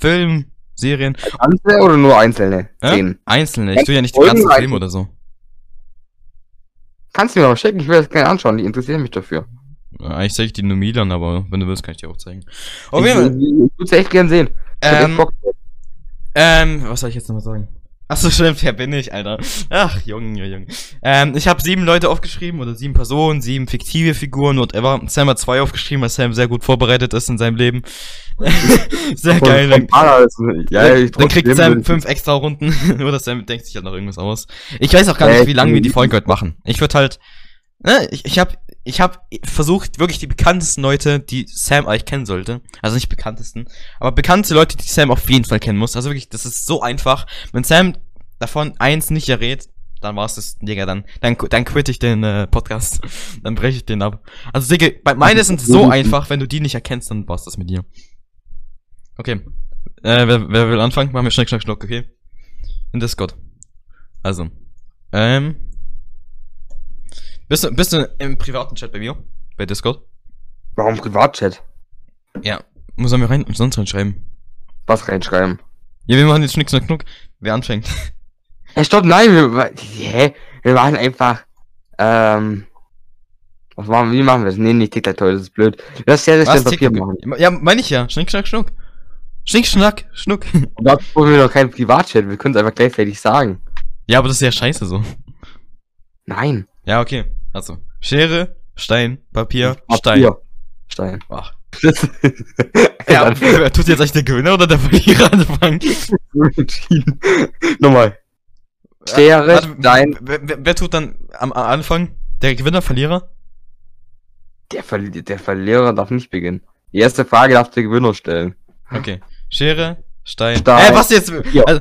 [SPEAKER 2] Film, Serien.
[SPEAKER 1] Einzelne oder nur einzelne?
[SPEAKER 2] Äh? Einzelne. Ich tue ja nicht die ganzen Filme oder so.
[SPEAKER 1] Kannst du mir noch schicken? Ich will das gerne anschauen. Die interessieren mich dafür.
[SPEAKER 2] Eigentlich zeige ich die nur Milan, aber wenn du willst, kann ich dir auch zeigen.
[SPEAKER 1] Fall. Ich würde echt gern sehen.
[SPEAKER 2] Ähm, ähm, was soll ich jetzt nochmal sagen? Achso, stimmt, wer bin ich, Alter? Ach, Junge, Junge. Ähm, ich habe sieben Leute aufgeschrieben, oder sieben Personen, sieben fiktive Figuren, whatever. Sam hat zwei aufgeschrieben, weil Sam sehr gut vorbereitet ist in seinem Leben. sehr geil. Dann, ja, ich dann kriegt Sam fünf extra Runden, oder Sam denkt sich halt noch irgendwas aus. Ich weiß auch gar nicht, wie lange wir die Folge heute machen. Ich würde halt, ne, ich, ich habe ich habe versucht, wirklich die bekanntesten Leute, die Sam eigentlich kennen sollte, also nicht bekanntesten, aber bekannte Leute, die Sam auf jeden Fall kennen muss. Also wirklich, das ist so einfach. Wenn Sam davon eins nicht errät, dann war's das, Digga, dann, dann, dann quitte ich den äh, Podcast. dann breche ich den ab. Also, Digga, bei, meine sind so einfach, wenn du die nicht erkennst, dann war's das mit dir. Okay. Äh, wer, wer will anfangen? Machen wir Schnick, Schnack, Schnuck, okay? In Discord. Also. Ähm. Bist du, bist du im privaten Chat bei mir? Bei Discord?
[SPEAKER 1] Warum Privatchat?
[SPEAKER 2] Ja. Muss er mir rein, sonst reinschreiben.
[SPEAKER 1] Was reinschreiben?
[SPEAKER 2] Ja, wir machen jetzt Schnick, Schnack, Schnuck. Wer anfängt?
[SPEAKER 1] Ja, stopp, nein, wir, hä? Wir machen einfach, ähm, was machen, wie machen wir das? Nee, nicht tic das ist blöd. Das ist ja das
[SPEAKER 2] Papier machen. Ja, meine ich ja. Schnick, schnack, schnuck. Schnick, schnack, schnuck.
[SPEAKER 1] Da brauchen wir doch keinen Privatchat, wir können es einfach gleichzeitig sagen.
[SPEAKER 2] Ja, aber das ist ja scheiße so.
[SPEAKER 1] Nein.
[SPEAKER 2] Ja, okay. Also, Schere, Stein, Papier, Papier.
[SPEAKER 1] Stein. Stein.
[SPEAKER 2] Ach. ja, wer tut jetzt eigentlich der Gewinner oder der Verlierer anfangen?
[SPEAKER 1] Nochmal. Schere,
[SPEAKER 2] ja, Stein. Wer, wer, wer, tut dann am Anfang? Der Gewinner, Verlierer?
[SPEAKER 1] Der, Verli der Verlierer darf nicht beginnen. Die erste Frage darf der Gewinner stellen.
[SPEAKER 2] Okay. Schere, Stein. Stein. Äh, was jetzt? Ja. Also,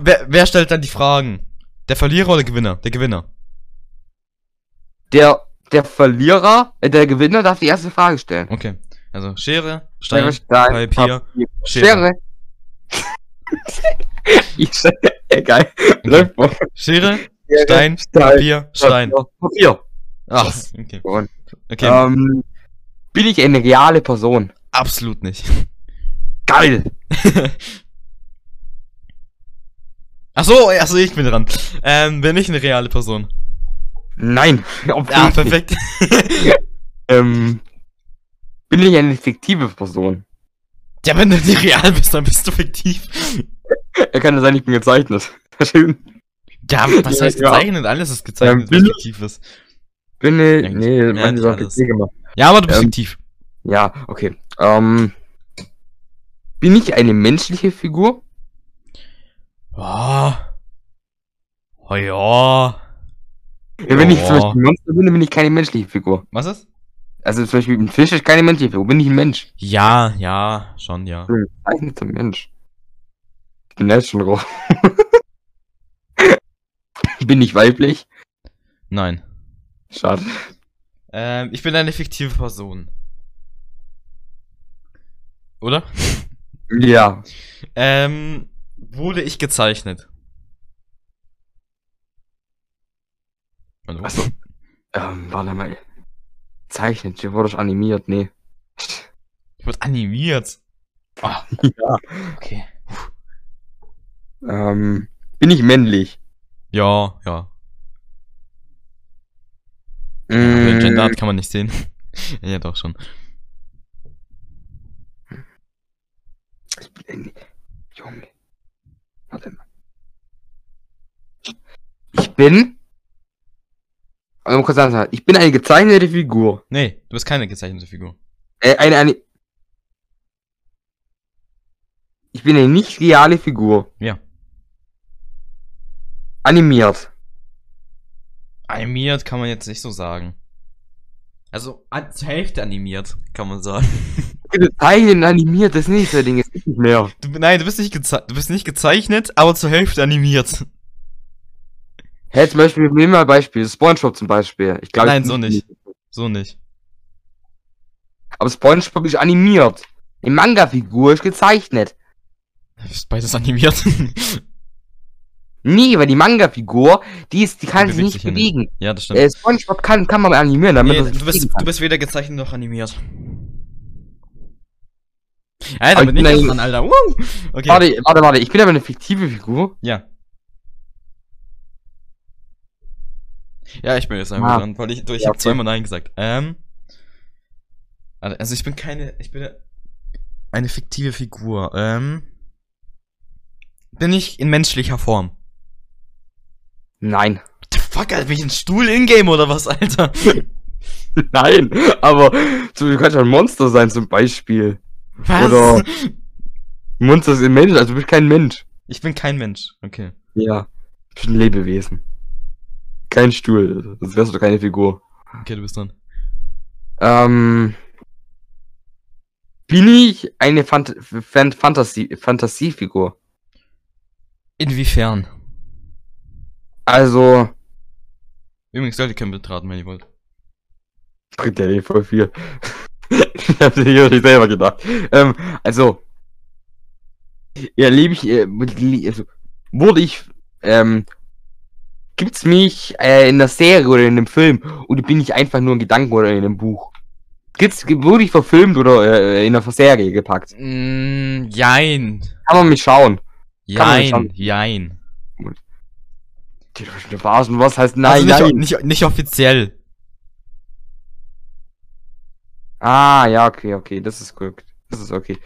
[SPEAKER 2] wer, wer stellt dann die Fragen? Der Verlierer oder der Gewinner? Der Gewinner
[SPEAKER 1] der, der Verlierer, äh, der Gewinner darf die erste Frage stellen.
[SPEAKER 2] Okay. Also Schere, Stein, Stein Papier, Papier, Schere.
[SPEAKER 1] ich egal. Okay.
[SPEAKER 2] Schere, Stein, Stein, Papier, Stein.
[SPEAKER 1] Papier.
[SPEAKER 2] Ach, okay.
[SPEAKER 1] okay. Ähm, bin ich eine reale Person?
[SPEAKER 2] Absolut nicht.
[SPEAKER 1] Geil!
[SPEAKER 2] Ach so, also ich bin dran. Ähm, bin ich eine reale Person?
[SPEAKER 1] Nein.
[SPEAKER 2] Ja, perfekt.
[SPEAKER 1] ähm, bin ich eine fiktive Person?
[SPEAKER 2] Ja, wenn du nicht real bist, dann bist du fiktiv.
[SPEAKER 1] Er kann ja sein, ich bin gezeichnet.
[SPEAKER 2] Schön. Ja, was heißt gezeichnet? Ja. Alles ist gezeichnet, ähm, was fiktiv ist.
[SPEAKER 1] Bin ich, nee, ja, meine Sache gemacht.
[SPEAKER 2] Ja, aber du bist ähm, fiktiv.
[SPEAKER 1] Ja, okay. Ähm, bin ich eine menschliche Figur?
[SPEAKER 2] Oh. Oh ja.
[SPEAKER 1] Ja, wenn oh. ich zum Beispiel ein Monster bin, dann bin ich keine menschliche Figur.
[SPEAKER 2] Was ist?
[SPEAKER 1] Also zum Beispiel ein Fisch ist keine menschliche Figur, bin ich ein Mensch.
[SPEAKER 2] Ja, ja, schon, ja. Ich bin
[SPEAKER 1] ein Mensch. Ich bin jetzt schon roh. bin ich weiblich?
[SPEAKER 2] Nein.
[SPEAKER 1] Schade.
[SPEAKER 2] Ähm, ich bin eine fiktive Person. Oder?
[SPEAKER 1] Ja.
[SPEAKER 2] Ähm, wurde ich gezeichnet?
[SPEAKER 1] Also, Achso. Ähm, warte mal. Zeichnet, hier wurde ich animiert, nee.
[SPEAKER 2] Ich wurde animiert.
[SPEAKER 1] Oh. ja. Okay. Ähm, bin ich männlich?
[SPEAKER 2] Ja, ja. Mm. Gender kann man nicht sehen. ja, doch schon.
[SPEAKER 1] Ich bin Junge. Warte mal. Ich bin Also, kurz sagen, ich bin eine gezeichnete Figur.
[SPEAKER 2] Nee, du bist keine gezeichnete Figur.
[SPEAKER 1] Äh, eine, eine. Ich bin eine nicht reale Figur.
[SPEAKER 2] Ja.
[SPEAKER 1] Animiert.
[SPEAKER 2] Animiert kann man jetzt nicht so sagen. Also, an, zur Hälfte animiert, kann man sagen.
[SPEAKER 1] Gezeichnet animiert, das ist nicht so Ding, ist nicht mehr.
[SPEAKER 2] Du, nein, du bist nicht, du bist nicht gezeichnet, aber zur Hälfte animiert.
[SPEAKER 1] Hä, hey, zum Beispiel, nehmen wir mal ein Beispiel, Spongebob zum Beispiel. Ich glaub,
[SPEAKER 2] Nein, so nicht. So nicht.
[SPEAKER 1] Aber Spongebob ist animiert. Die Manga-Figur ist gezeichnet.
[SPEAKER 2] Ist beides animiert.
[SPEAKER 1] Nee, weil die Manga-Figur, die ist, die kann sich nicht bewegen. Nicht.
[SPEAKER 2] Ja, das stimmt.
[SPEAKER 1] Äh, SpongeBob kann, kann man animieren, damit
[SPEAKER 2] nee, du, bist, du bist weder gezeichnet noch animiert. Alter, bin ich dran, Alter. Uh!
[SPEAKER 1] Okay. Warte, warte, warte, ich bin aber eine fiktive Figur.
[SPEAKER 2] Ja. Ja, ich bin jetzt einfach ah. dran, weil ich, ich ja, habe zweimal Nein gesagt. Ähm. Also ich bin keine, ich bin eine fiktive Figur. Ähm. Bin ich in menschlicher Form?
[SPEAKER 1] Nein.
[SPEAKER 2] What the fuck, Alter, bin ich ein Stuhl in-game oder was, Alter?
[SPEAKER 1] Nein, aber du kannst ja ein Monster sein zum Beispiel.
[SPEAKER 2] Was?
[SPEAKER 1] Oder Monster sind Mensch, also du bist kein Mensch.
[SPEAKER 2] Ich bin kein Mensch, okay.
[SPEAKER 1] Ja, du bist ein Lebewesen. Kein Stuhl, sonst wärst du keine Figur.
[SPEAKER 2] Okay, du bist dran.
[SPEAKER 1] Ähm. Bin ich eine Phant Fantasie Fantasiefigur?
[SPEAKER 2] Inwiefern?
[SPEAKER 1] Also.
[SPEAKER 2] Übrigens ich keinen betraten, wenn ihr wollt.
[SPEAKER 1] Bringt ja eh voll viel. ich hab's nicht selber gedacht. Ähm, also. Ja, lebe ich, äh, also, wurde ich, ähm, gibt's mich äh, in der Serie oder in einem Film oder bin ich einfach nur ein Gedanken oder in einem Buch? Gibt's, wurde ich verfilmt oder äh, in einer Serie gepackt?
[SPEAKER 2] Mm, jein.
[SPEAKER 1] Kann man mich schauen?
[SPEAKER 2] Jein, jein.
[SPEAKER 1] Die Vasen, was heißt nein,
[SPEAKER 2] also nicht,
[SPEAKER 1] nein?
[SPEAKER 2] Nicht, nicht offiziell.
[SPEAKER 1] Ah, ja, okay, okay, das ist gut. Das ist okay.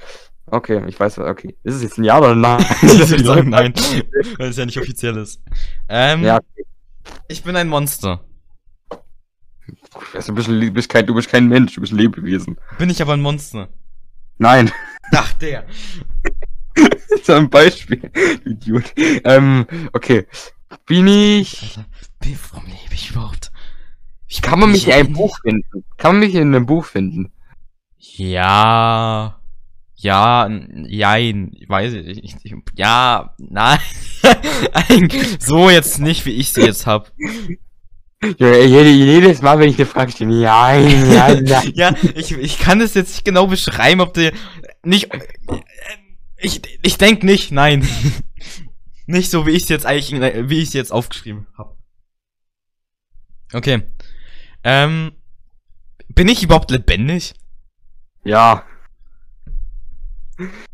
[SPEAKER 1] Okay, ich weiß, okay. Ist es jetzt ein Ja oder ein Nein?
[SPEAKER 2] ich sagen nein, weil es ja nicht offiziell ist. Ähm,
[SPEAKER 1] ja.
[SPEAKER 2] Ich bin ein Monster.
[SPEAKER 1] Du bist, du, bist kein, du bist kein Mensch, du bist ein Lebewesen.
[SPEAKER 2] Bin ich aber ein Monster?
[SPEAKER 1] Nein.
[SPEAKER 2] Ach, der.
[SPEAKER 1] so ein Beispiel. Idiot. Ähm, okay. Bin ich.
[SPEAKER 2] Alter, warum lebe ich überhaupt?
[SPEAKER 1] Wie kann man mich in einem Buch finden? Kann man mich in einem Buch finden?
[SPEAKER 2] Ja. Ja, jein, weiß ich nicht. Ja, nein. so jetzt nicht, wie ich sie jetzt hab.
[SPEAKER 1] Jedes Mal, wenn ich eine Frage stelle, nein, nein, nein.
[SPEAKER 2] ja, ich, ich kann es jetzt nicht genau beschreiben, ob der nicht. Ich, ich denk nicht, nein. nicht so, wie ich es jetzt eigentlich, wie ich es jetzt aufgeschrieben habe. Okay. Ähm, bin ich überhaupt lebendig?
[SPEAKER 1] Ja.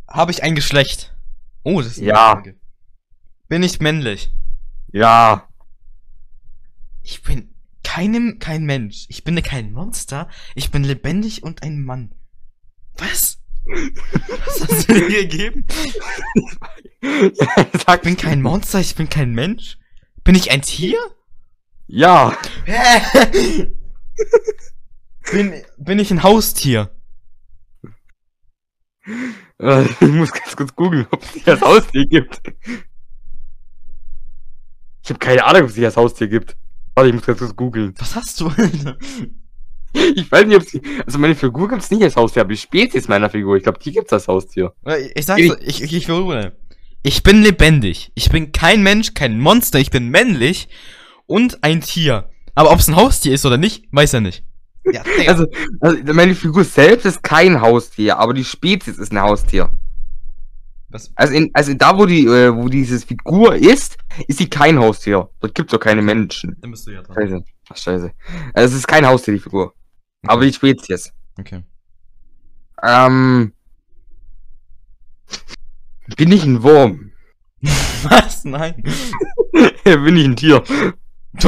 [SPEAKER 2] Habe ich ein Geschlecht? Oh, das ist
[SPEAKER 1] eine ja. Frage.
[SPEAKER 2] Bin ich männlich?
[SPEAKER 1] Ja.
[SPEAKER 2] Ich bin keinem, kein Mensch. Ich bin kein Monster. Ich bin lebendig und ein Mann. Was? Was hast du mir gegeben? ich bin kein Monster, ich bin kein Mensch. Bin ich ein Tier?
[SPEAKER 1] Ja.
[SPEAKER 2] bin, bin ich ein Haustier?
[SPEAKER 1] Äh, ich muss ganz kurz googeln, ob es hier als Haustier gibt. Ich habe keine Ahnung, ob es hier als Haustier gibt. Warte, ich muss ganz kurz googeln.
[SPEAKER 2] Was hast du, Alter?
[SPEAKER 1] Ich weiß nicht, ob sie. Also meine Figur gibt's nicht als Haustier, aber die Spezies meiner Figur, ich glaube, die gibt's als Haustier.
[SPEAKER 2] Ich sag's, ich, ich, ich, ich Ich bin lebendig. Ich bin kein Mensch, kein Monster, ich bin männlich und ein Tier. Aber ob's ein Haustier ist oder nicht, weiß er nicht.
[SPEAKER 1] Ja, also, also, meine Figur selbst ist kein Haustier, aber die Spezies ist ein Haustier. Was? Also, in, also da, wo die, äh, wo diese Figur ist, ist sie kein Haustier. Dort gibt's doch keine Menschen.
[SPEAKER 2] Dann bist du ja dran.
[SPEAKER 1] Scheiße. Ach, scheiße. Also, es ist kein Haustier, die Figur. Okay. Aber die Spezies.
[SPEAKER 2] Okay.
[SPEAKER 1] Ähm. Bin ich ein Wurm?
[SPEAKER 2] Was? Nein.
[SPEAKER 1] bin ich ein Tier?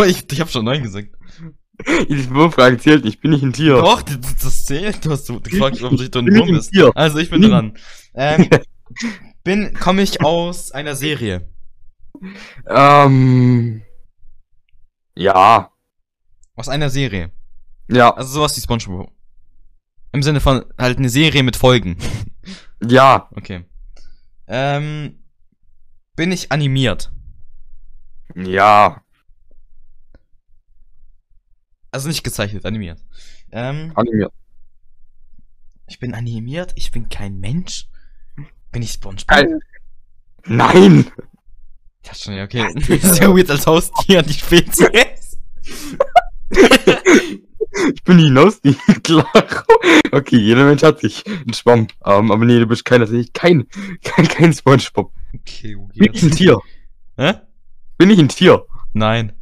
[SPEAKER 2] Ich, ich hab schon Nein gesagt.
[SPEAKER 1] Die Wurmfrage zählt nicht. Bin ich ein Tier?
[SPEAKER 2] Doch, das, das zählt. Du hast du gefragt, ob ich ein Wurm bist. Also, ich bin dran. Ähm, bin, komme ich aus einer Serie?
[SPEAKER 1] Ähm. Ja.
[SPEAKER 2] Aus einer Serie.
[SPEAKER 1] Ja.
[SPEAKER 2] Also sowas wie SpongeBob. Im Sinne von halt eine Serie mit Folgen.
[SPEAKER 1] Ja.
[SPEAKER 2] Okay. Ähm, bin ich animiert?
[SPEAKER 1] Ja.
[SPEAKER 2] Also nicht gezeichnet, animiert. Ähm,
[SPEAKER 1] Animiert.
[SPEAKER 2] ich bin animiert, ich bin kein Mensch. Bin ich SpongeBob?
[SPEAKER 1] Nein!
[SPEAKER 2] Das schon, ja, okay. Sehr weird als Haustier, die Spezies.
[SPEAKER 1] Ich bin die klar. Okay, jeder Mensch hat sich einen Schwamm. Ähm, aber nee, du bist keiner, kein, kein, kein Spongebob.
[SPEAKER 2] Okay,
[SPEAKER 1] Bin ich ein Tier?
[SPEAKER 2] Hä?
[SPEAKER 1] Bin ich ein Tier?
[SPEAKER 2] Nein.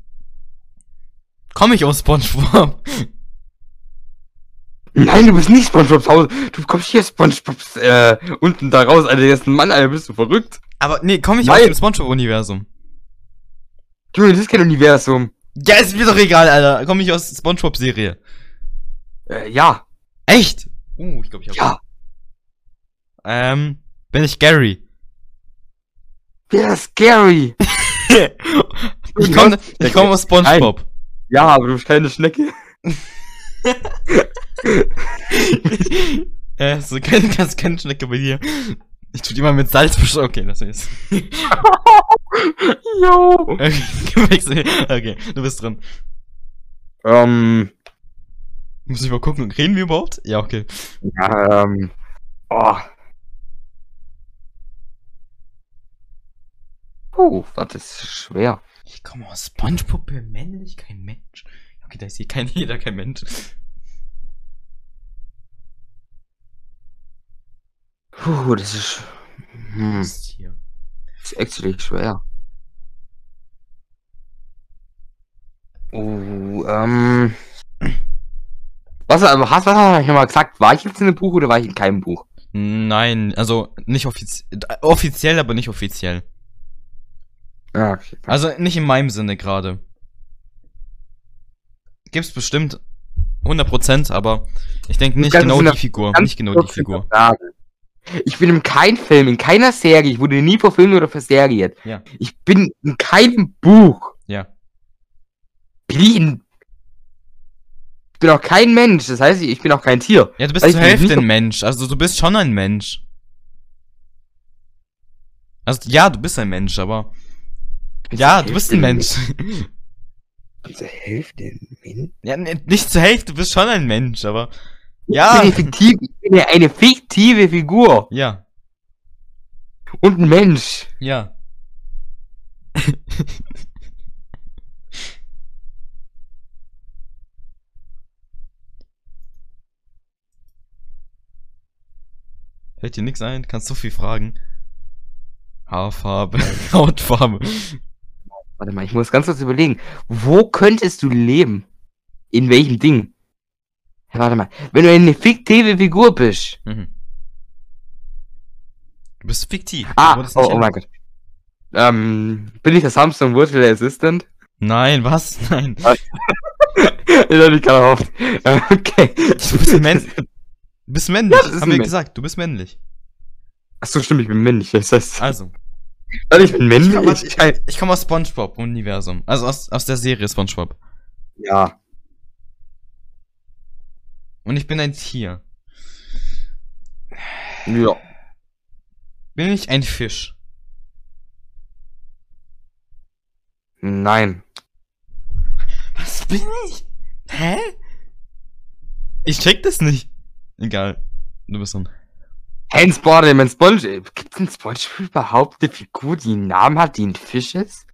[SPEAKER 2] Komm ich aus SpongeBob?
[SPEAKER 1] Nein, du bist nicht Spongebobs Haus. Du kommst hier Spongebobs, äh, unten da raus, Alter. Der ist ein Mann, Alter. Bist du verrückt?
[SPEAKER 2] Aber nee, komm ich
[SPEAKER 1] Nein.
[SPEAKER 2] aus dem SpongeBob-Universum?
[SPEAKER 1] Junge, das ist kein Universum.
[SPEAKER 2] Ja, ist mir doch egal, Alter. Komm ich aus SpongeBob-Serie?
[SPEAKER 1] Äh, ja.
[SPEAKER 2] Echt? Uh, ich glaube, ich hab.
[SPEAKER 1] Ja.
[SPEAKER 2] Ähm, bin ich Gary?
[SPEAKER 1] Der ist scary.
[SPEAKER 2] ich komme ich komm aus SpongeBob.
[SPEAKER 1] Ja, aber du bist keine Schnecke.
[SPEAKER 2] äh, so keine, ganz keine Schnecke bei dir. Ich tu die mal mit Salz besch- Okay, das ist.
[SPEAKER 1] Jo.
[SPEAKER 2] Okay, du bist dran.
[SPEAKER 1] Ähm,
[SPEAKER 2] Muss ich mal gucken, reden wir überhaupt? Ja, okay.
[SPEAKER 1] ja, ähm, oh. Puh, das ist schwer.
[SPEAKER 2] Ich komme aus SpongeBob, bin männlich, kein Mensch. Okay, da ist hier kein jeder, kein Mensch.
[SPEAKER 1] Puh, das ist, hm,
[SPEAKER 2] Was ist hier?
[SPEAKER 1] das ist actually schwer. Oh, ähm. Was, also, hast, was hast du nochmal gesagt? War ich jetzt in einem Buch oder war ich in keinem Buch?
[SPEAKER 2] Nein, also nicht offiziell, offiziell, aber nicht offiziell.
[SPEAKER 1] Ja, okay.
[SPEAKER 2] Also nicht in meinem Sinne gerade. Gibt's bestimmt 100%, aber ich denke nicht genau
[SPEAKER 1] es in
[SPEAKER 2] die Figur, nicht genau die Figur.
[SPEAKER 1] Ich bin in keinem Film, in keiner Serie, ich wurde nie verfilmt oder verseriert.
[SPEAKER 2] Ja.
[SPEAKER 1] Ich bin in keinem Buch.
[SPEAKER 2] Ja.
[SPEAKER 1] Bin ich in. Ich bin auch kein Mensch, das heißt, ich bin auch kein Tier.
[SPEAKER 2] Ja, du bist zur Hälfte
[SPEAKER 1] nicht
[SPEAKER 2] ein Mensch, also du bist schon ein Mensch. Also ja, du bist ein Mensch, aber ja, du bist ein Mensch.
[SPEAKER 1] Zur Hälfte ein Mensch?
[SPEAKER 2] ja, ne- nicht zur Hälfte, du bist schon ein Mensch, aber
[SPEAKER 1] Ich
[SPEAKER 2] ja,
[SPEAKER 1] bin, eine fiktive, ich bin ja eine fiktive Figur.
[SPEAKER 2] ja,
[SPEAKER 1] Und ein Mensch.
[SPEAKER 2] ja. Fällt dir nix ein? Kannst so viel fragen. Haarfarbe, Hautfarbe.
[SPEAKER 1] Warte mal, ich muss ganz kurz überlegen. Wo könntest du leben? In welchem Ding? Warte mal. Wenn du eine fiktive Figur bist.
[SPEAKER 2] Mhm. Du bist fiktiv.
[SPEAKER 1] Ah, oh, oh mein Gott. Ähm, bin ich der Samsung Virtual Assistant?
[SPEAKER 2] Nein, was? Nein.
[SPEAKER 1] ich hab nicht gehofft. Äh, Okay.
[SPEAKER 2] Du bist Mensch. Du bist männlich.
[SPEAKER 1] Ja, das
[SPEAKER 2] Haben wir
[SPEAKER 1] Mensch.
[SPEAKER 2] gesagt, du bist männlich.
[SPEAKER 1] Achso, stimmt, ich bin männlich. Das heißt,
[SPEAKER 2] Also.
[SPEAKER 1] Warte, ich bin
[SPEAKER 2] Ich
[SPEAKER 1] männlich.
[SPEAKER 2] komme
[SPEAKER 1] Ich, ich,
[SPEAKER 2] ich komm aus SpongeBob-Universum. Also aus, aus der Serie SpongeBob.
[SPEAKER 1] ja.
[SPEAKER 2] Und ich bin ein Tier.
[SPEAKER 1] Ja.
[SPEAKER 2] Bin ich ein Fisch?
[SPEAKER 1] Nein.
[SPEAKER 2] Was bin ich? Hä? Ich check das nicht. Egal. Du bist dran.
[SPEAKER 1] Hans Borde, mein Sponge. Gibt's in SpongeBob überhaupt eine Figur, die einen Namen hat, die ein Fisch ist?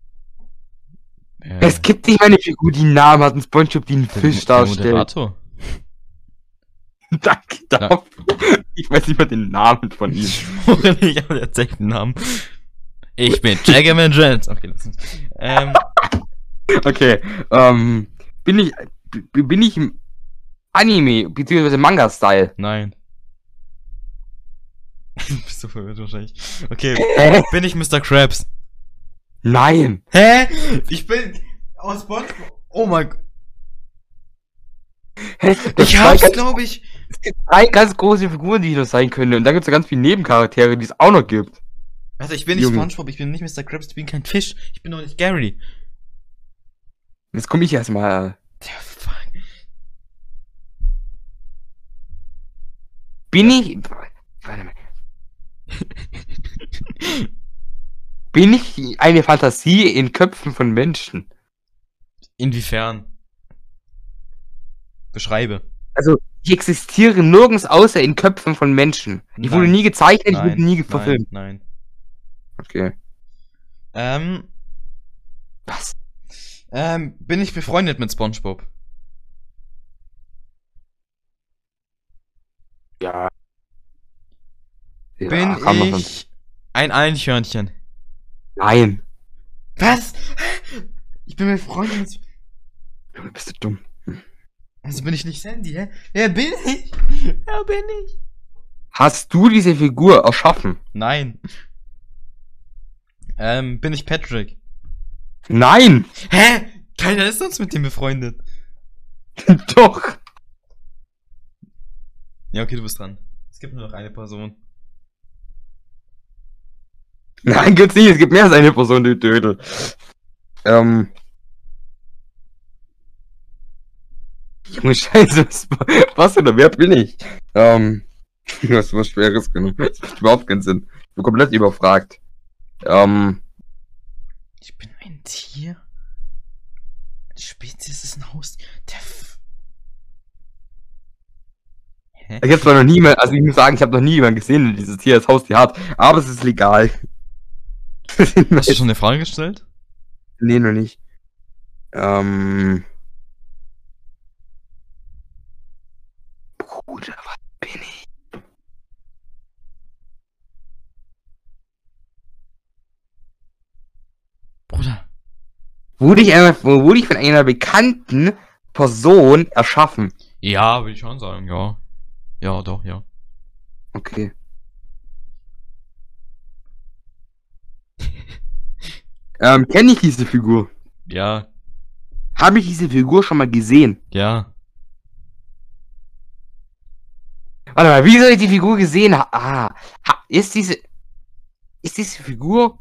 [SPEAKER 2] Äh,
[SPEAKER 1] Es gibt nicht eine Figur, die einen Namen hat, ein SpongeBob, die einen
[SPEAKER 2] der-
[SPEAKER 1] Fisch
[SPEAKER 2] der
[SPEAKER 1] darstellt.
[SPEAKER 2] Moderator.
[SPEAKER 1] Danke dafür. Ich weiß nicht mal den Namen von ihm.
[SPEAKER 2] ich habe jetzt echt einen Namen. Ich bin Jaggerman Jones. Okay, das ist, ähm,
[SPEAKER 1] Okay, ähm, bin ich, bin ich im Anime, beziehungsweise Manga-Style?
[SPEAKER 2] nein. bist du verwirrt wahrscheinlich. Okay, bin ich Mr. Krabs?
[SPEAKER 1] Nein!
[SPEAKER 2] Hä? Ich bin aus SpongeBob. Oh mein Gott. Ich hab's, glaube ich.
[SPEAKER 1] Es gibt drei ganz große Figuren, die das sein können. Und da gibt's ja ganz viele Nebencharaktere, die es auch noch gibt.
[SPEAKER 2] Also ich bin nicht
[SPEAKER 1] Junge.
[SPEAKER 2] Spongebob, ich bin nicht Mr. Krabs, ich bin kein Fisch, ich bin doch nicht Gary.
[SPEAKER 1] Jetzt komme ich erstmal.
[SPEAKER 2] Ja, fuck.
[SPEAKER 1] Bin ich. Warte mal. Bin ich eine Fantasie in Köpfen von Menschen?
[SPEAKER 2] Inwiefern? Beschreibe.
[SPEAKER 1] Also, ich existiere nirgends außer in Köpfen von Menschen. Ich wurde nie gezeichnet, ich wurde nie verfilmt.
[SPEAKER 2] Nein, nein.
[SPEAKER 1] Okay.
[SPEAKER 2] Ähm,
[SPEAKER 1] Was?
[SPEAKER 2] ähm, bin ich befreundet mit SpongeBob?
[SPEAKER 1] Ja. Ja,
[SPEAKER 2] bin ich ein Einhörnchen?
[SPEAKER 1] Nein.
[SPEAKER 2] Was? Ich bin mit...
[SPEAKER 1] Junge, bist du dumm.
[SPEAKER 2] Also bin ich nicht Sandy, hä? Wer bin ich? Wer bin ich?
[SPEAKER 1] Hast du diese Figur erschaffen?
[SPEAKER 2] Nein. Ähm, bin ich Patrick?
[SPEAKER 1] Nein!
[SPEAKER 2] Hä? Keiner ist sonst mit dem befreundet.
[SPEAKER 1] Doch!
[SPEAKER 2] Ja, okay, du bist dran. Es gibt nur noch eine Person.
[SPEAKER 1] Nein, gibt's nicht, es gibt mehr als eine Person, du Dödel. Ähm. Junge Scheiße, was, was oder wer bin ich? Ähm. Du hast was Schweres genommen. Das macht überhaupt keinen Sinn. Ich bin komplett überfragt. Ähm.
[SPEAKER 2] Ich bin ein Tier. Die Spezies ist ein Haus. Der F Hä?
[SPEAKER 1] Ich habe zwar noch nie mehr, also ich muss sagen, ich habe noch nie jemanden gesehen, der dieses Tier als Haustier hat, aber es ist legal.
[SPEAKER 2] Hast du schon eine Frage gestellt?
[SPEAKER 1] nee, noch nicht. Ähm. Bruder, was bin ich?
[SPEAKER 2] Bruder.
[SPEAKER 1] Wurde ich, einer, wurde ich von einer bekannten Person erschaffen?
[SPEAKER 2] Ja, würde ich schon sagen, ja. Ja, doch, ja.
[SPEAKER 1] Okay. ähm, kenne ich diese Figur?
[SPEAKER 2] Ja,
[SPEAKER 1] Habe ich diese Figur schon mal gesehen?
[SPEAKER 2] ja.
[SPEAKER 1] Warte mal, wie soll ich die Figur gesehen haben? Ah, ha ist diese. Ist diese Figur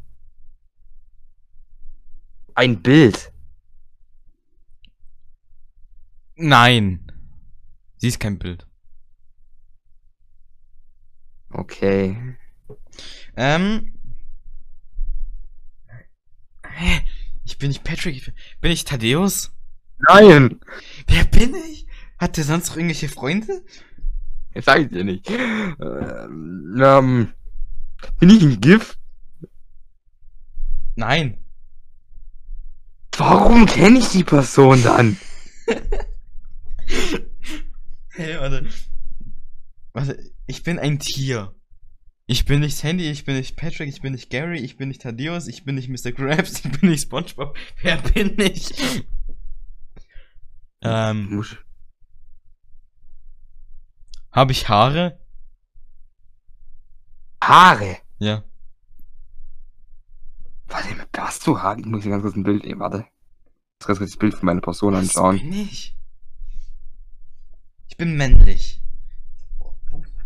[SPEAKER 1] ein Bild?
[SPEAKER 2] Nein. Sie ist kein Bild.
[SPEAKER 1] Okay.
[SPEAKER 2] Ähm. Hä? Ich bin nicht Patrick. Ich bin, bin ich Thaddeus?
[SPEAKER 1] Nein!
[SPEAKER 2] Wer bin ich? Hat der sonst noch irgendwelche Freunde?
[SPEAKER 1] Das sag ich dir nicht. Ähm, ähm, bin ich ein GIF?
[SPEAKER 2] Nein.
[SPEAKER 1] Warum kenne ich die Person dann?
[SPEAKER 2] Hey, warte. Warte, ich bin ein Tier. Ich bin nicht Sandy, ich bin nicht Patrick, ich bin nicht Gary, ich bin nicht Thaddeus, ich bin nicht Mr. Krabs, ich bin nicht SpongeBob. Wer bin ich? Ähm, habe ich Haare?
[SPEAKER 1] Haare.
[SPEAKER 2] Ja.
[SPEAKER 1] Warte, hast du Haare? Ich muss hier ganz kurz ein Bild nehmen, warte. Ich muss ganz kurz das Bild von meiner Person
[SPEAKER 2] Was
[SPEAKER 1] anschauen.
[SPEAKER 2] bin ich? Ich bin männlich.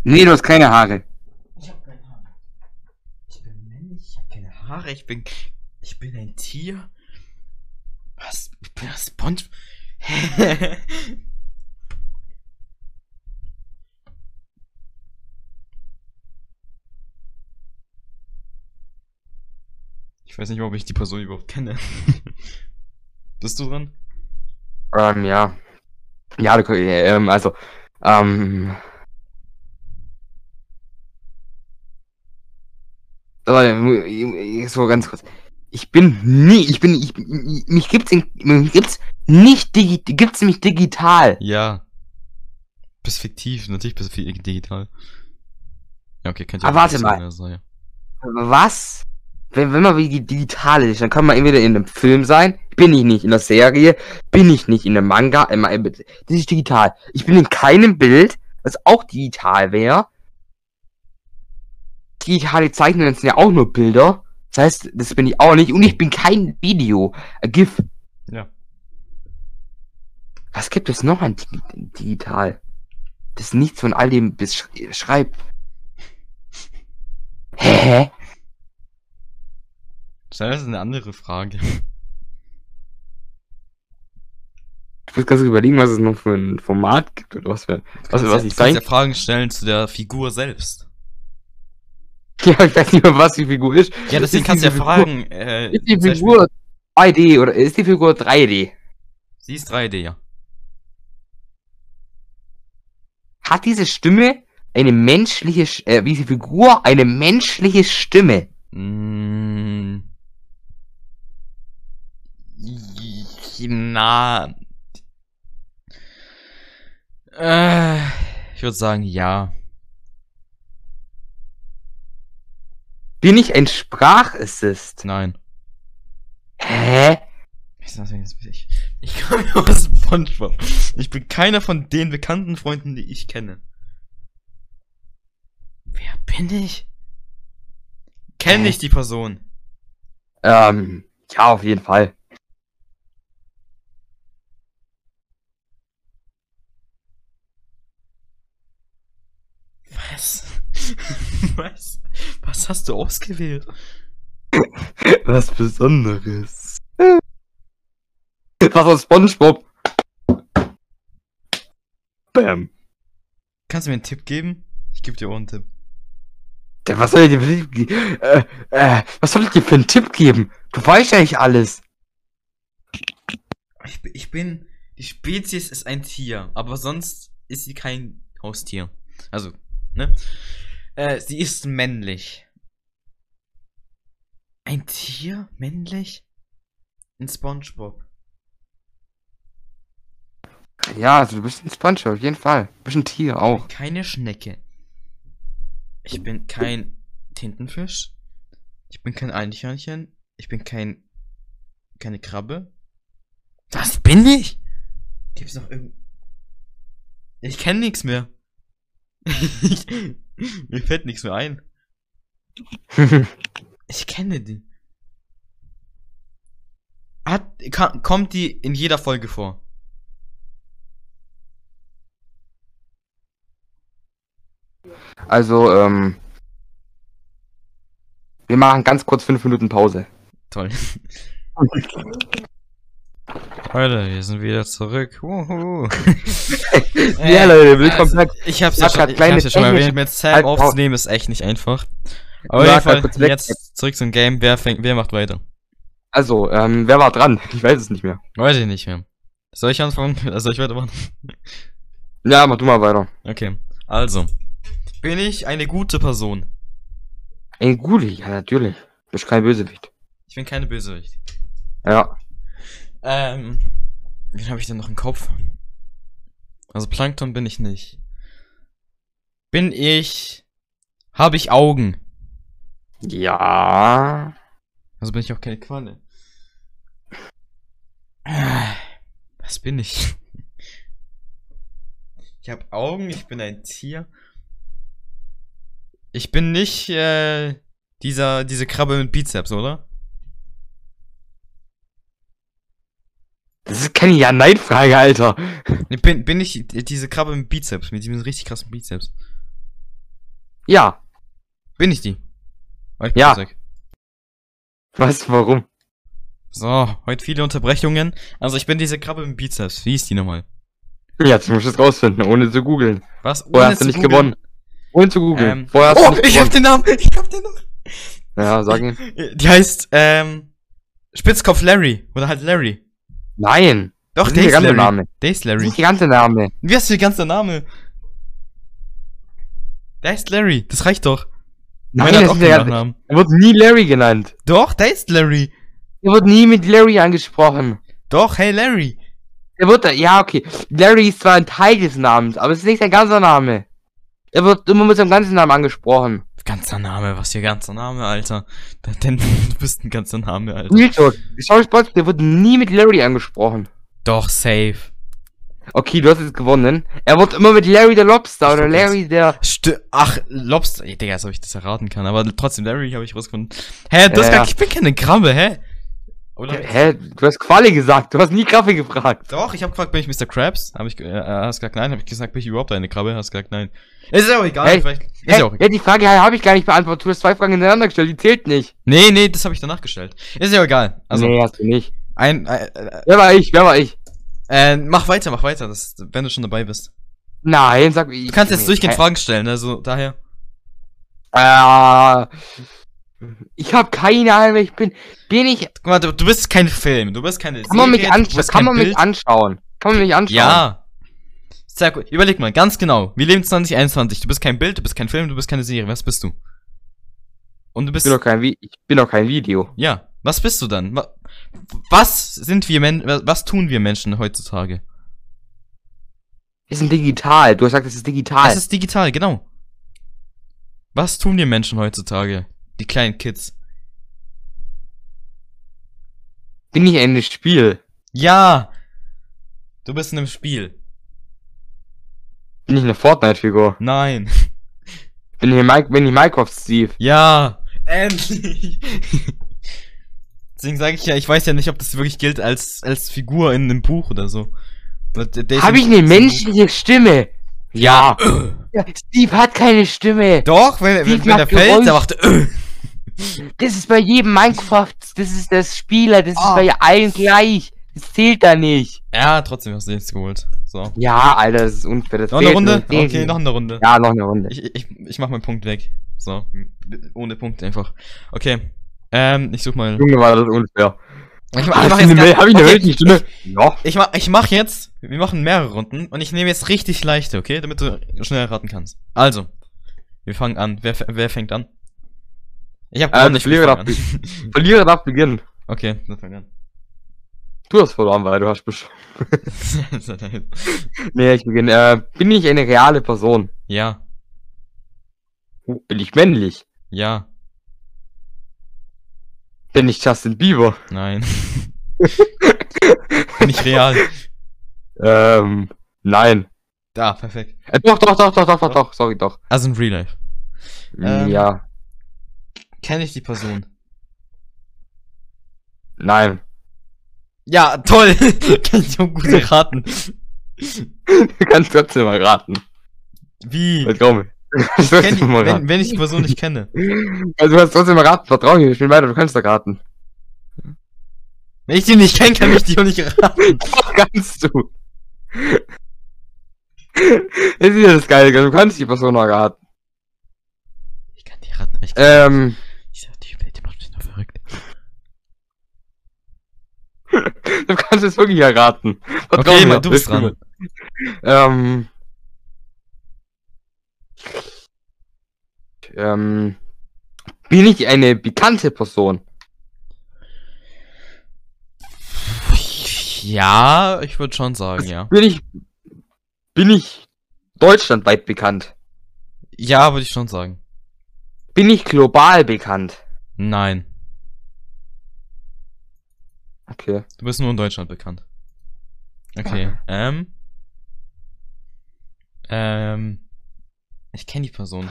[SPEAKER 1] Nee, du hast keine Haare.
[SPEAKER 2] Ich habe keine Haare. Ich bin männlich, ich habe keine Haare, ich bin. Ich bin ein Tier. Was? Ich bin ein Sponge. Ich weiß nicht, ob ich die Person überhaupt kenne. Bist du dran?
[SPEAKER 1] Ähm, ja. Ja, du, ähm, also, ähm. Aber, so ganz kurz. Ich bin nie, ich bin, ich, mich gibt's in, mich gibt's nicht digi, gibt's mich digital.
[SPEAKER 2] Ja. Bist fiktiv, natürlich bist du digital. Ja, okay, könnt
[SPEAKER 1] Ah, warte mal.
[SPEAKER 2] Also, ja.
[SPEAKER 1] Was? Wenn, wenn man wie digital ist, dann kann man entweder in einem Film sein, bin ich nicht in der Serie, bin ich nicht in einem Manga, ma- das ist digital. Ich bin in keinem Bild, was auch digital wäre. Digitale Zeichnungen sind ja auch nur Bilder. Das heißt, das bin ich auch nicht. Und ich bin kein Video. Ein GIF.
[SPEAKER 2] Ja.
[SPEAKER 1] Was gibt es noch an Digi digital? Das nichts von all dem beschreibt. Hä?
[SPEAKER 2] Das ist eine andere Frage.
[SPEAKER 1] muss ganz überlegen, was es noch für ein Format gibt oder was für,
[SPEAKER 2] was, was ich ja Fragen stellen zu der Figur selbst.
[SPEAKER 1] Ja, ich weiß nicht mehr, was die Figur ist.
[SPEAKER 2] Ja, deswegen kannst du ja fragen. Äh,
[SPEAKER 1] ist die Figur 2D oder ist die Figur 3D?
[SPEAKER 2] Sie ist 3D, ja.
[SPEAKER 1] Hat diese Stimme eine menschliche, äh, wie die Figur eine menschliche Stimme? Mm.
[SPEAKER 2] Na. Äh, ich würde sagen, ja.
[SPEAKER 1] Bin ich ein Sprachassist?
[SPEAKER 2] Nein.
[SPEAKER 1] Hä?
[SPEAKER 2] Ich, ich komme aus SpongeBob. Ich bin keiner von den bekannten Freunden, die ich kenne. Wer bin ich? Kenne äh. ich die Person?
[SPEAKER 1] Ähm, ja, auf jeden Fall.
[SPEAKER 2] Was? Was? Was hast du ausgewählt?
[SPEAKER 1] Was Besonderes. Was aus SpongeBob?
[SPEAKER 2] Bam. Kannst du mir einen Tipp geben? Ich gebe dir auch einen Tipp.
[SPEAKER 1] Was soll ich dir für einen Tipp geben? Äh, äh, was soll ich dir für einen Tipp geben? Du weißt ja nicht alles.
[SPEAKER 2] Ich, ich bin. Die Spezies ist ein Tier, aber sonst ist sie kein Haustier. Also, ne? Äh, sie ist männlich. Ein Tier? Männlich? In SpongeBob.
[SPEAKER 1] Ja, also du bist ein Spongebob, auf jeden Fall. Du bist ein Tier auch.
[SPEAKER 2] Keine Schnecke. Ich bin kein Tintenfisch. Ich bin kein Eichhörnchen. Ich bin kein. keine Krabbe. Was bin ich? Gibt's noch irgend. Ich kenne nichts mehr. Mir fällt nichts mehr ein. ich kenne die. Hat, kann, kommt die in jeder Folge vor?
[SPEAKER 1] Also, ähm. Wir machen ganz kurz fünf Minuten Pause.
[SPEAKER 2] Toll. Leute, wir sind wieder zurück.
[SPEAKER 1] Ja, Leute, willkommen
[SPEAKER 2] also, Ich hab's ja schon, ich hab's ja schon mal erwähnt, mit Sam aufzunehmen ist echt nicht einfach. Aber auf jeden Fall, jetzt zurück zum Game. Wer fängt, wer macht weiter?
[SPEAKER 1] Also, ähm, wer war dran? Ich weiß es nicht mehr.
[SPEAKER 2] Weiß ich nicht mehr. Soll ich anfangen? Soll ich weitermachen?
[SPEAKER 1] Ja, mach du mal weiter.
[SPEAKER 2] Okay. Also, bin ich eine gute Person?
[SPEAKER 1] Eine gute? Ja, natürlich. Du bist kein Bösewicht.
[SPEAKER 2] Ich bin keine Bösewicht.
[SPEAKER 1] Ja.
[SPEAKER 2] Ähm, wen habe ich denn noch im Kopf? Also Plankton bin ich nicht. Bin ich... Habe ich Augen?
[SPEAKER 1] Ja.
[SPEAKER 2] Also bin ich auch keine Qualle. Was bin ich? Ich habe Augen, ich bin ein Tier. Ich bin nicht äh, dieser diese Krabbe mit Bizeps, oder?
[SPEAKER 1] Das ist keine Ja-Nein-Frage, Alter.
[SPEAKER 2] Bin, bin ich diese Krabbe mit Bizeps, mit diesem richtig krassen Bizeps?
[SPEAKER 1] Ja.
[SPEAKER 2] Bin ich die?
[SPEAKER 1] Oh, ich ja. Weg. Was, warum?
[SPEAKER 2] So, heute viele Unterbrechungen. Also ich bin diese Krabbe mit Bizeps. Wie ist die nochmal?
[SPEAKER 1] Ja, jetzt musst du es rausfinden, ohne zu googeln.
[SPEAKER 2] Was?
[SPEAKER 1] Ohne Vorher hast du nicht gewonnen. Ohne zu googeln.
[SPEAKER 2] Ähm, Vorher hast oh, du nicht ich gewonnen. hab den Namen! Ich hab den Namen!
[SPEAKER 1] Ja, sag ihn.
[SPEAKER 2] Die heißt, ähm, Spitzkopf Larry. Oder halt Larry.
[SPEAKER 1] Nein.
[SPEAKER 2] Doch, der ist
[SPEAKER 1] Larry. Name.
[SPEAKER 2] Der ist Larry. Das
[SPEAKER 1] ist der ganze Name.
[SPEAKER 2] Wie heißt der ganze Name? Der ist Larry. Das reicht doch.
[SPEAKER 1] Nein, das ist der Nachnamen. Er wird nie Larry genannt.
[SPEAKER 2] Doch, der ist Larry.
[SPEAKER 1] Er wird nie mit Larry angesprochen.
[SPEAKER 2] Doch, hey Larry.
[SPEAKER 1] Er wird, ja, okay. Larry ist zwar ein Teil des Namens, aber es ist nicht sein ganzer Name. Er wird immer mit seinem ganzen Namen angesprochen.
[SPEAKER 2] Ganzer Name, was hier ganzer Name, Alter? Denn du bist ein ganzer Name, Alter.
[SPEAKER 1] Nilton, Sorry Sports, der wird nie mit Larry angesprochen.
[SPEAKER 2] Doch, safe.
[SPEAKER 1] Okay, du hast jetzt gewonnen. Er wird immer mit Larry der Lobster oder Larry der.
[SPEAKER 2] St Ach, Lobster. Digga, als ob ich das erraten kann. Aber trotzdem, Larry habe ich rausgefunden. Hä, das äh, gar, ich bin keine Krabbe, hä?
[SPEAKER 1] Oder? Hä? Du hast Quali gesagt, du hast nie Kaffee gefragt.
[SPEAKER 2] Doch, ich habe gefragt, bin ich Mr. Krabs? Hab ich, äh, hast gesagt nein, hab ich gesagt, bin ich überhaupt eine Krabbe? Hast gesagt nein. Ist ja auch egal,
[SPEAKER 1] hey, vielleicht. Ist hey, ja auch egal. Ja, die Frage habe ich gar nicht beantwortet. Du hast zwei Fragen hintereinander gestellt, die zählt nicht.
[SPEAKER 2] Nee, nee, das habe ich danach gestellt. Ist ja auch egal.
[SPEAKER 1] Also, nee, hast du nicht.
[SPEAKER 2] Ein, ein, äh,
[SPEAKER 1] Wer war ich? Wer war ich?
[SPEAKER 2] Äh, mach weiter, mach weiter, das, wenn du schon dabei bist.
[SPEAKER 1] Nein, sag ich.
[SPEAKER 2] Du kannst jetzt durchgehend Fragen stellen, also daher.
[SPEAKER 1] Äh, ich habe keine Ahnung, wer ich bin. Bin ich.
[SPEAKER 2] Guck mal, du, du bist kein Film, du bist keine
[SPEAKER 1] Kann man mich, anschauen? kann man mich anschauen? Kann man mich anschauen?
[SPEAKER 2] Ja. Sehr gut. Überleg mal, ganz genau. Wir leben 2021. Du bist kein Bild, du bist kein Film, du bist keine Serie. Was bist du? Und du bist.
[SPEAKER 1] Ich bin doch kein, Vi ich bin doch kein Video.
[SPEAKER 2] Ja. Was bist du dann? Was sind wir Men was tun wir Menschen heutzutage?
[SPEAKER 1] Wir sind digital. Du hast gesagt, es ist digital.
[SPEAKER 2] Es ist digital, genau. Was tun wir Menschen heutzutage? Die kleinen Kids.
[SPEAKER 1] Bin ich in einem Spiel?
[SPEAKER 2] Ja. Du bist in einem Spiel.
[SPEAKER 1] Bin ich eine Fortnite-Figur?
[SPEAKER 2] Nein.
[SPEAKER 1] Bin ich, Mike, bin ich Minecraft Steve?
[SPEAKER 2] Ja. Endlich. Deswegen sage ich ja, ich weiß ja nicht, ob das wirklich gilt als, als Figur in einem Buch oder so.
[SPEAKER 1] Habe ich eine menschliche Stimme? Ja. ja. Steve hat keine Stimme.
[SPEAKER 2] Doch, wenn, wenn, wenn er fällt, der macht.
[SPEAKER 1] Das ist bei jedem Minecraft, das ist der Spieler, das oh. ist ah. bei allen gleich. Das zählt da nicht.
[SPEAKER 2] Ja, trotzdem hast du jetzt geholt. So.
[SPEAKER 1] Ja, Alter, das ist unfair. Das
[SPEAKER 2] noch eine Runde? Okay, noch eine Runde.
[SPEAKER 1] Ja, noch eine Runde.
[SPEAKER 2] Ich, ich, ich mach meinen Punkt weg. So. Ohne Punkt einfach. Okay. Ähm, ich such mal.
[SPEAKER 1] Junge, war das unfair.
[SPEAKER 2] Ich, mach, ich mach jetzt eine, hab ich eine okay, Stunde? Ja. Ich mach, ich mach jetzt, wir machen mehrere Runden und ich nehme jetzt richtig leichte, okay? Damit du schnell raten kannst. Also, wir fangen an. Wer, wer fängt an?
[SPEAKER 1] Ich hab ähm, Verlierer darf, Verlierer darf beginnen.
[SPEAKER 2] Okay, dann fang an.
[SPEAKER 1] Du hast verloren, weil du hast bestimmt. nee, ich beginne. Äh, bin ich eine reale Person?
[SPEAKER 2] Ja.
[SPEAKER 1] Bin ich männlich?
[SPEAKER 2] Ja.
[SPEAKER 1] Bin ich Justin Bieber?
[SPEAKER 2] Nein. bin ich real?
[SPEAKER 1] Ähm, nein.
[SPEAKER 2] Da, perfekt.
[SPEAKER 1] Äh, doch, doch, doch, doch, doch, doch, doch, sorry, doch.
[SPEAKER 2] Also in Real Life.
[SPEAKER 1] Ähm, ja.
[SPEAKER 2] Kenne ich die Person?
[SPEAKER 1] Nein.
[SPEAKER 2] Ja, toll. Kann ich auch gut raten.
[SPEAKER 1] du kannst trotzdem mal raten.
[SPEAKER 2] Wie?
[SPEAKER 1] Vertrau mir.
[SPEAKER 2] Ich kenn, mal wenn, wenn ich die Person nicht kenne.
[SPEAKER 1] Also du kannst trotzdem mal raten, vertrau mir, ich bin weiter, du kannst doch raten.
[SPEAKER 2] Wenn ich die nicht kenne, kann ich die auch nicht raten.
[SPEAKER 1] Doch, kannst du. Das ist ja das Geile, du kannst die Person noch raten.
[SPEAKER 2] Ich kann die raten,
[SPEAKER 1] ich kann Ähm. Du kannst es wirklich erraten.
[SPEAKER 2] Vertrau okay, mir, du bist dran.
[SPEAKER 1] Ähm, ähm, bin ich eine bekannte Person?
[SPEAKER 2] Ja, ich würde schon sagen, ja.
[SPEAKER 1] Bin ich, bin ich deutschlandweit bekannt?
[SPEAKER 2] Ja, würde ich schon sagen.
[SPEAKER 1] Bin ich global bekannt?
[SPEAKER 2] Nein.
[SPEAKER 1] Okay.
[SPEAKER 2] Du bist nur in Deutschland bekannt. Okay. Ah. Ähm. Ähm. Ich kenne die Person.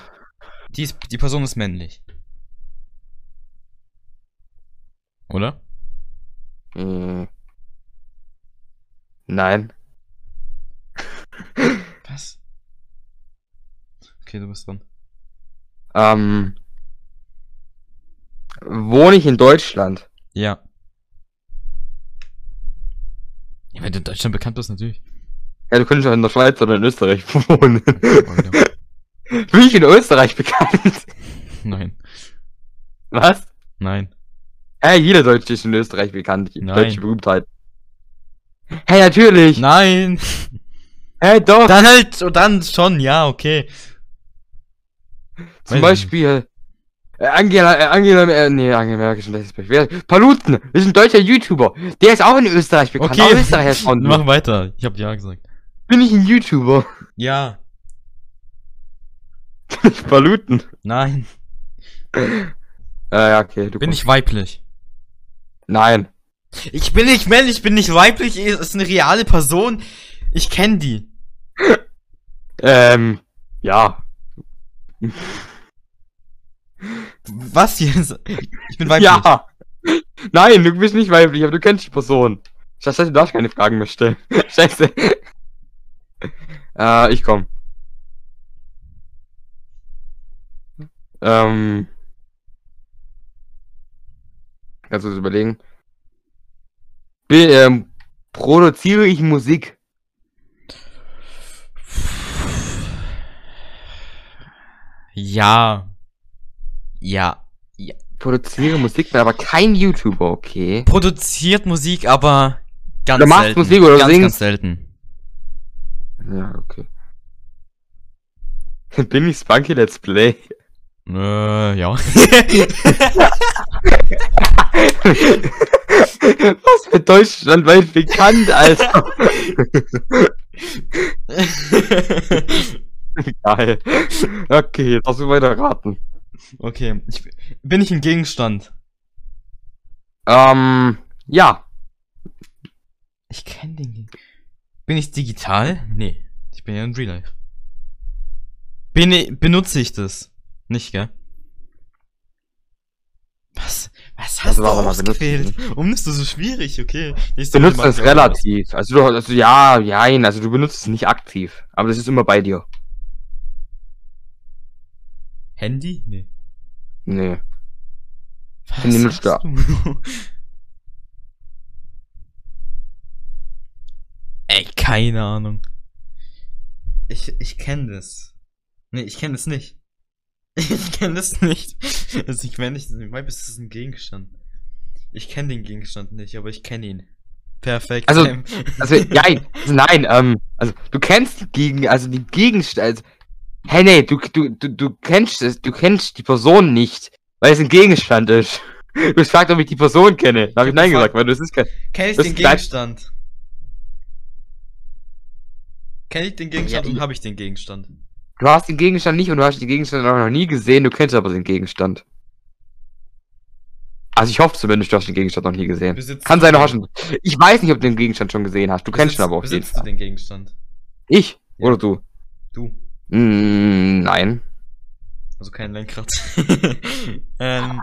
[SPEAKER 2] Die, ist, die Person ist männlich. Oder?
[SPEAKER 1] Hm. Nein.
[SPEAKER 2] Was? Okay, du bist dran.
[SPEAKER 1] Ähm. Wohne ich in Deutschland?
[SPEAKER 2] Ja. Ja, wenn du in Deutschland bekannt bist, natürlich.
[SPEAKER 1] Ja, du könntest auch in der Schweiz oder in Österreich wohnen. Oh. Bin ich in Österreich bekannt?
[SPEAKER 2] Nein.
[SPEAKER 1] Was?
[SPEAKER 2] Nein.
[SPEAKER 1] Hey, jeder Deutsche ist in Österreich bekannt.
[SPEAKER 2] Nein.
[SPEAKER 1] Deutsche Berühmtheit. Hey, natürlich.
[SPEAKER 2] Nein.
[SPEAKER 1] Hey, doch.
[SPEAKER 2] Dann halt, dann schon, ja, okay.
[SPEAKER 1] Zum Beispiel, äh, Angela, äh, Angela, äh, nee, Angela Merkel ist ein schlechtes Beispiel. Paluten, ist ein deutscher YouTuber. Der ist auch in Österreich bekannt.
[SPEAKER 2] Okay,
[SPEAKER 1] Österreich
[SPEAKER 2] mach weiter. Ich hab ja gesagt.
[SPEAKER 1] Bin ich ein YouTuber?
[SPEAKER 2] Ja.
[SPEAKER 1] Bin ich Paluten?
[SPEAKER 2] Nein.
[SPEAKER 1] Äh, ja, okay.
[SPEAKER 2] Du bin kommst. ich weiblich?
[SPEAKER 1] Nein.
[SPEAKER 2] Ich bin nicht männlich, ich bin nicht weiblich, es ist eine reale Person. Ich kenne die.
[SPEAKER 1] ähm, ja.
[SPEAKER 2] Was jetzt? Ich bin weiblich. Ja.
[SPEAKER 1] Nein, du bist nicht weiblich, aber du kennst die Person. Scheiße, du darfst keine Fragen mehr stellen. Scheiße. äh, ich komm. Ähm. Kannst du das überlegen? Bin, ähm, Produziere ich Musik?
[SPEAKER 2] Ja. Ja. ja.
[SPEAKER 1] Produziere Musik, bin aber kein YouTuber, okay.
[SPEAKER 2] Produziert Musik, aber ganz
[SPEAKER 1] Du machst
[SPEAKER 2] selten.
[SPEAKER 1] Musik oder
[SPEAKER 2] ganz,
[SPEAKER 1] singst?
[SPEAKER 2] ganz selten.
[SPEAKER 1] Ja, okay. Bin ich Spunky Let's Play?
[SPEAKER 2] Äh, ja.
[SPEAKER 1] Was für deutschlandweit bekannt, Alter. Geil. Okay, jetzt hast du weiter raten.
[SPEAKER 2] Okay. Ich, bin ich ein Gegenstand?
[SPEAKER 1] Ähm, ja.
[SPEAKER 2] Ich kenne den Gegenstand. Bin ich digital? Nee. Ich bin ja in Real Life. Bin ich, benutze ich das? Nicht, gell? Was? Was hast
[SPEAKER 1] Also
[SPEAKER 2] du ausgewählt? Warum ist das so schwierig? Okay. Nächste
[SPEAKER 1] Benutzt es
[SPEAKER 2] was.
[SPEAKER 1] relativ. Also du, also ja, jein, also du benutzt es nicht aktiv. Aber das ist immer bei dir.
[SPEAKER 2] Handy? Nee.
[SPEAKER 1] Nee.
[SPEAKER 2] Was
[SPEAKER 1] Handy nutzt du?
[SPEAKER 2] Ey, keine Ahnung. Ich, ich kenne das. Nee, ich kenne das nicht. Ich kenne das nicht. Also ich meine nicht, ich meine, es ist ein Gegenstand. Ich kenne den Gegenstand nicht, aber ich kenne ihn. Perfekt.
[SPEAKER 1] Also- Also, also nein, ähm, also du kennst die Gegen, also die Gegenstände, also, hey, nee, du, du, du, du kennst es, du kennst die Person nicht, weil es ein Gegenstand ist. Du hast gefragt, ob ich die Person kenne. Da habe ich nein gesagt, weil das ist kein,
[SPEAKER 2] Kenn ich den Gegenstand? Kenn ich den Gegenstand
[SPEAKER 1] Ja,
[SPEAKER 2] und habe ich den Gegenstand?
[SPEAKER 1] du hast den Gegenstand nicht und du hast den Gegenstand auch noch nie gesehen, du kennst aber den Gegenstand. Also ich hoffe zumindest, du hast den Gegenstand noch nie gesehen.
[SPEAKER 2] Besitzt
[SPEAKER 1] Kann
[SPEAKER 2] du
[SPEAKER 1] sein, du hast ihn, ich weiß nicht, ob du den Gegenstand schon gesehen hast, du kennst ihn
[SPEAKER 2] Besitzt-
[SPEAKER 1] aber auf jeden
[SPEAKER 2] Besitzt du den Gegenstand?
[SPEAKER 1] Ich?
[SPEAKER 2] Ja.
[SPEAKER 1] Oder du?
[SPEAKER 2] Du.
[SPEAKER 1] Mm, nein.
[SPEAKER 2] Also kein Lenkrad. ähm,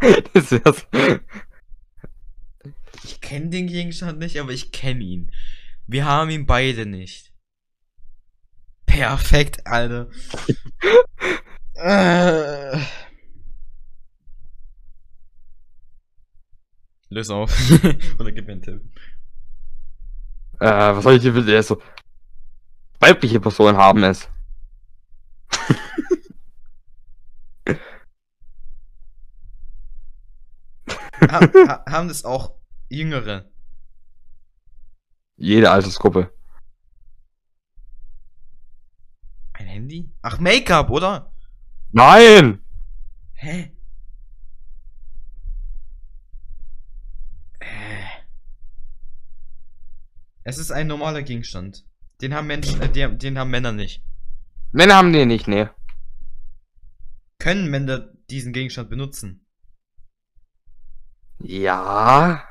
[SPEAKER 1] das wär's.
[SPEAKER 2] ich kenne den Gegenstand nicht, aber ich kenne ihn. Wir haben ihn beide nicht. Perfekt, Alter. äh. Löse auf. Oder gib mir einen Tipp.
[SPEAKER 1] Äh, was soll ich dir bitte so weibliche Personen haben es?
[SPEAKER 2] Ha ha haben das auch Jüngere?
[SPEAKER 1] Jede Altersgruppe.
[SPEAKER 2] Ein Handy? Ach, Make-up, oder?
[SPEAKER 1] Nein!
[SPEAKER 2] Hä? Äh. Es ist ein normaler Gegenstand. Den haben Menschen, äh, den, den haben Männer nicht.
[SPEAKER 1] Männer haben die nicht, nee.
[SPEAKER 2] Können Männer diesen Gegenstand benutzen?
[SPEAKER 1] Ja.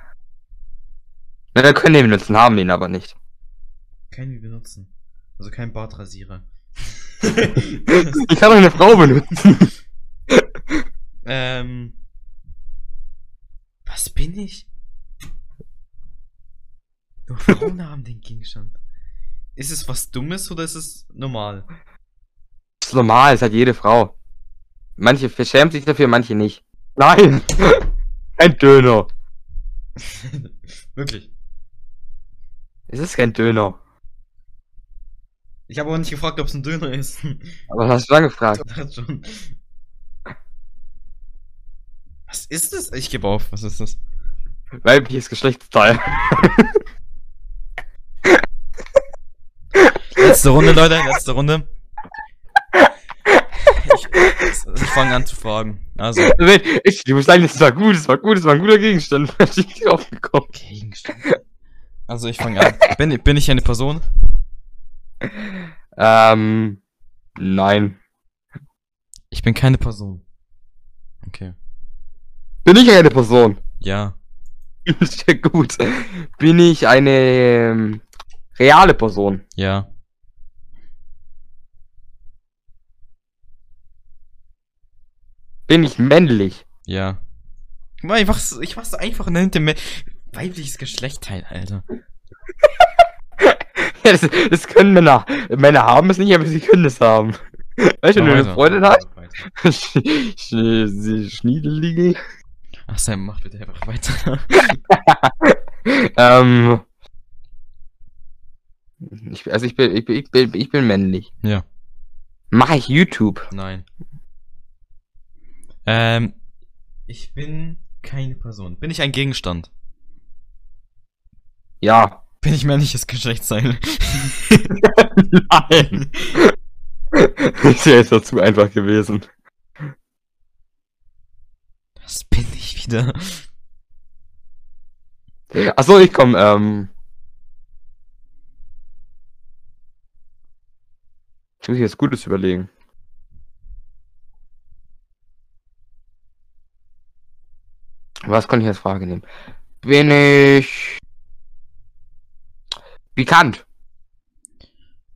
[SPEAKER 1] Männer können den benutzen, haben den aber nicht.
[SPEAKER 2] Können die benutzen. Also kein Bartrasierer.
[SPEAKER 1] Ich kann doch eine Frau benutzen.
[SPEAKER 2] ähm. Was bin ich? Nur Frauen haben den Gegenstand. Ist es was Dummes oder ist es normal?
[SPEAKER 1] Das ist normal, das hat jede Frau. Manche verschämt sich dafür, manche nicht. Nein! Kein Döner.
[SPEAKER 2] Wirklich.
[SPEAKER 1] Es ist kein Döner.
[SPEAKER 2] Ich habe aber nicht gefragt, ob es ein Döner ist.
[SPEAKER 1] Aber hast du dann gefragt?
[SPEAKER 2] Das schon. Was ist das? Ich gebe auf. Was ist das?
[SPEAKER 1] Weibliches Geschlechtsteil.
[SPEAKER 2] Letzte Runde, Leute. Letzte Runde. Ich, ich fange an zu fragen. Also,
[SPEAKER 1] Ich, du musst sagen, das war gut, das war gut, das war ein guter Gegenstand. Ich drauf gekommen.
[SPEAKER 2] Gegenstand. Also, ich fange an. Bin, bin ich eine Person?
[SPEAKER 1] Ähm, nein.
[SPEAKER 2] Ich bin keine Person. Okay.
[SPEAKER 1] Bin ich eine Person?
[SPEAKER 2] Ja.
[SPEAKER 1] ist ja gut. Bin ich eine ähm, reale Person?
[SPEAKER 2] Ja.
[SPEAKER 1] Bin ich männlich?
[SPEAKER 2] Ja. Ich mach's, ich mach's einfach hinter mir. Weibliches Geschlechtteil, Alter.
[SPEAKER 1] Ja, das, das können Männer. Männer haben es nicht, aber sie können es haben. Weißt du, wenn du eine. Freundin hast?
[SPEAKER 2] Weiter.
[SPEAKER 1] Sch Sch Schniedelige.
[SPEAKER 2] Ach, Sam, mach bitte einfach weiter.
[SPEAKER 1] ähm, ich, also ich bin, ich bin, ich bin, ich bin männlich.
[SPEAKER 2] Ja.
[SPEAKER 1] Mache ich YouTube?
[SPEAKER 2] Nein. Ähm, ich bin keine Person. Bin ich ein Gegenstand?
[SPEAKER 1] Ja.
[SPEAKER 2] Bin ich männliches Geschlechtsteil?
[SPEAKER 1] Nein. Das wäre jetzt doch zu einfach gewesen.
[SPEAKER 2] Das bin ich wieder.
[SPEAKER 1] Achso, ich komm, ähm. Ich muss jetzt Gutes überlegen. Was kann ich als Frage nehmen? Bin ich bekannt?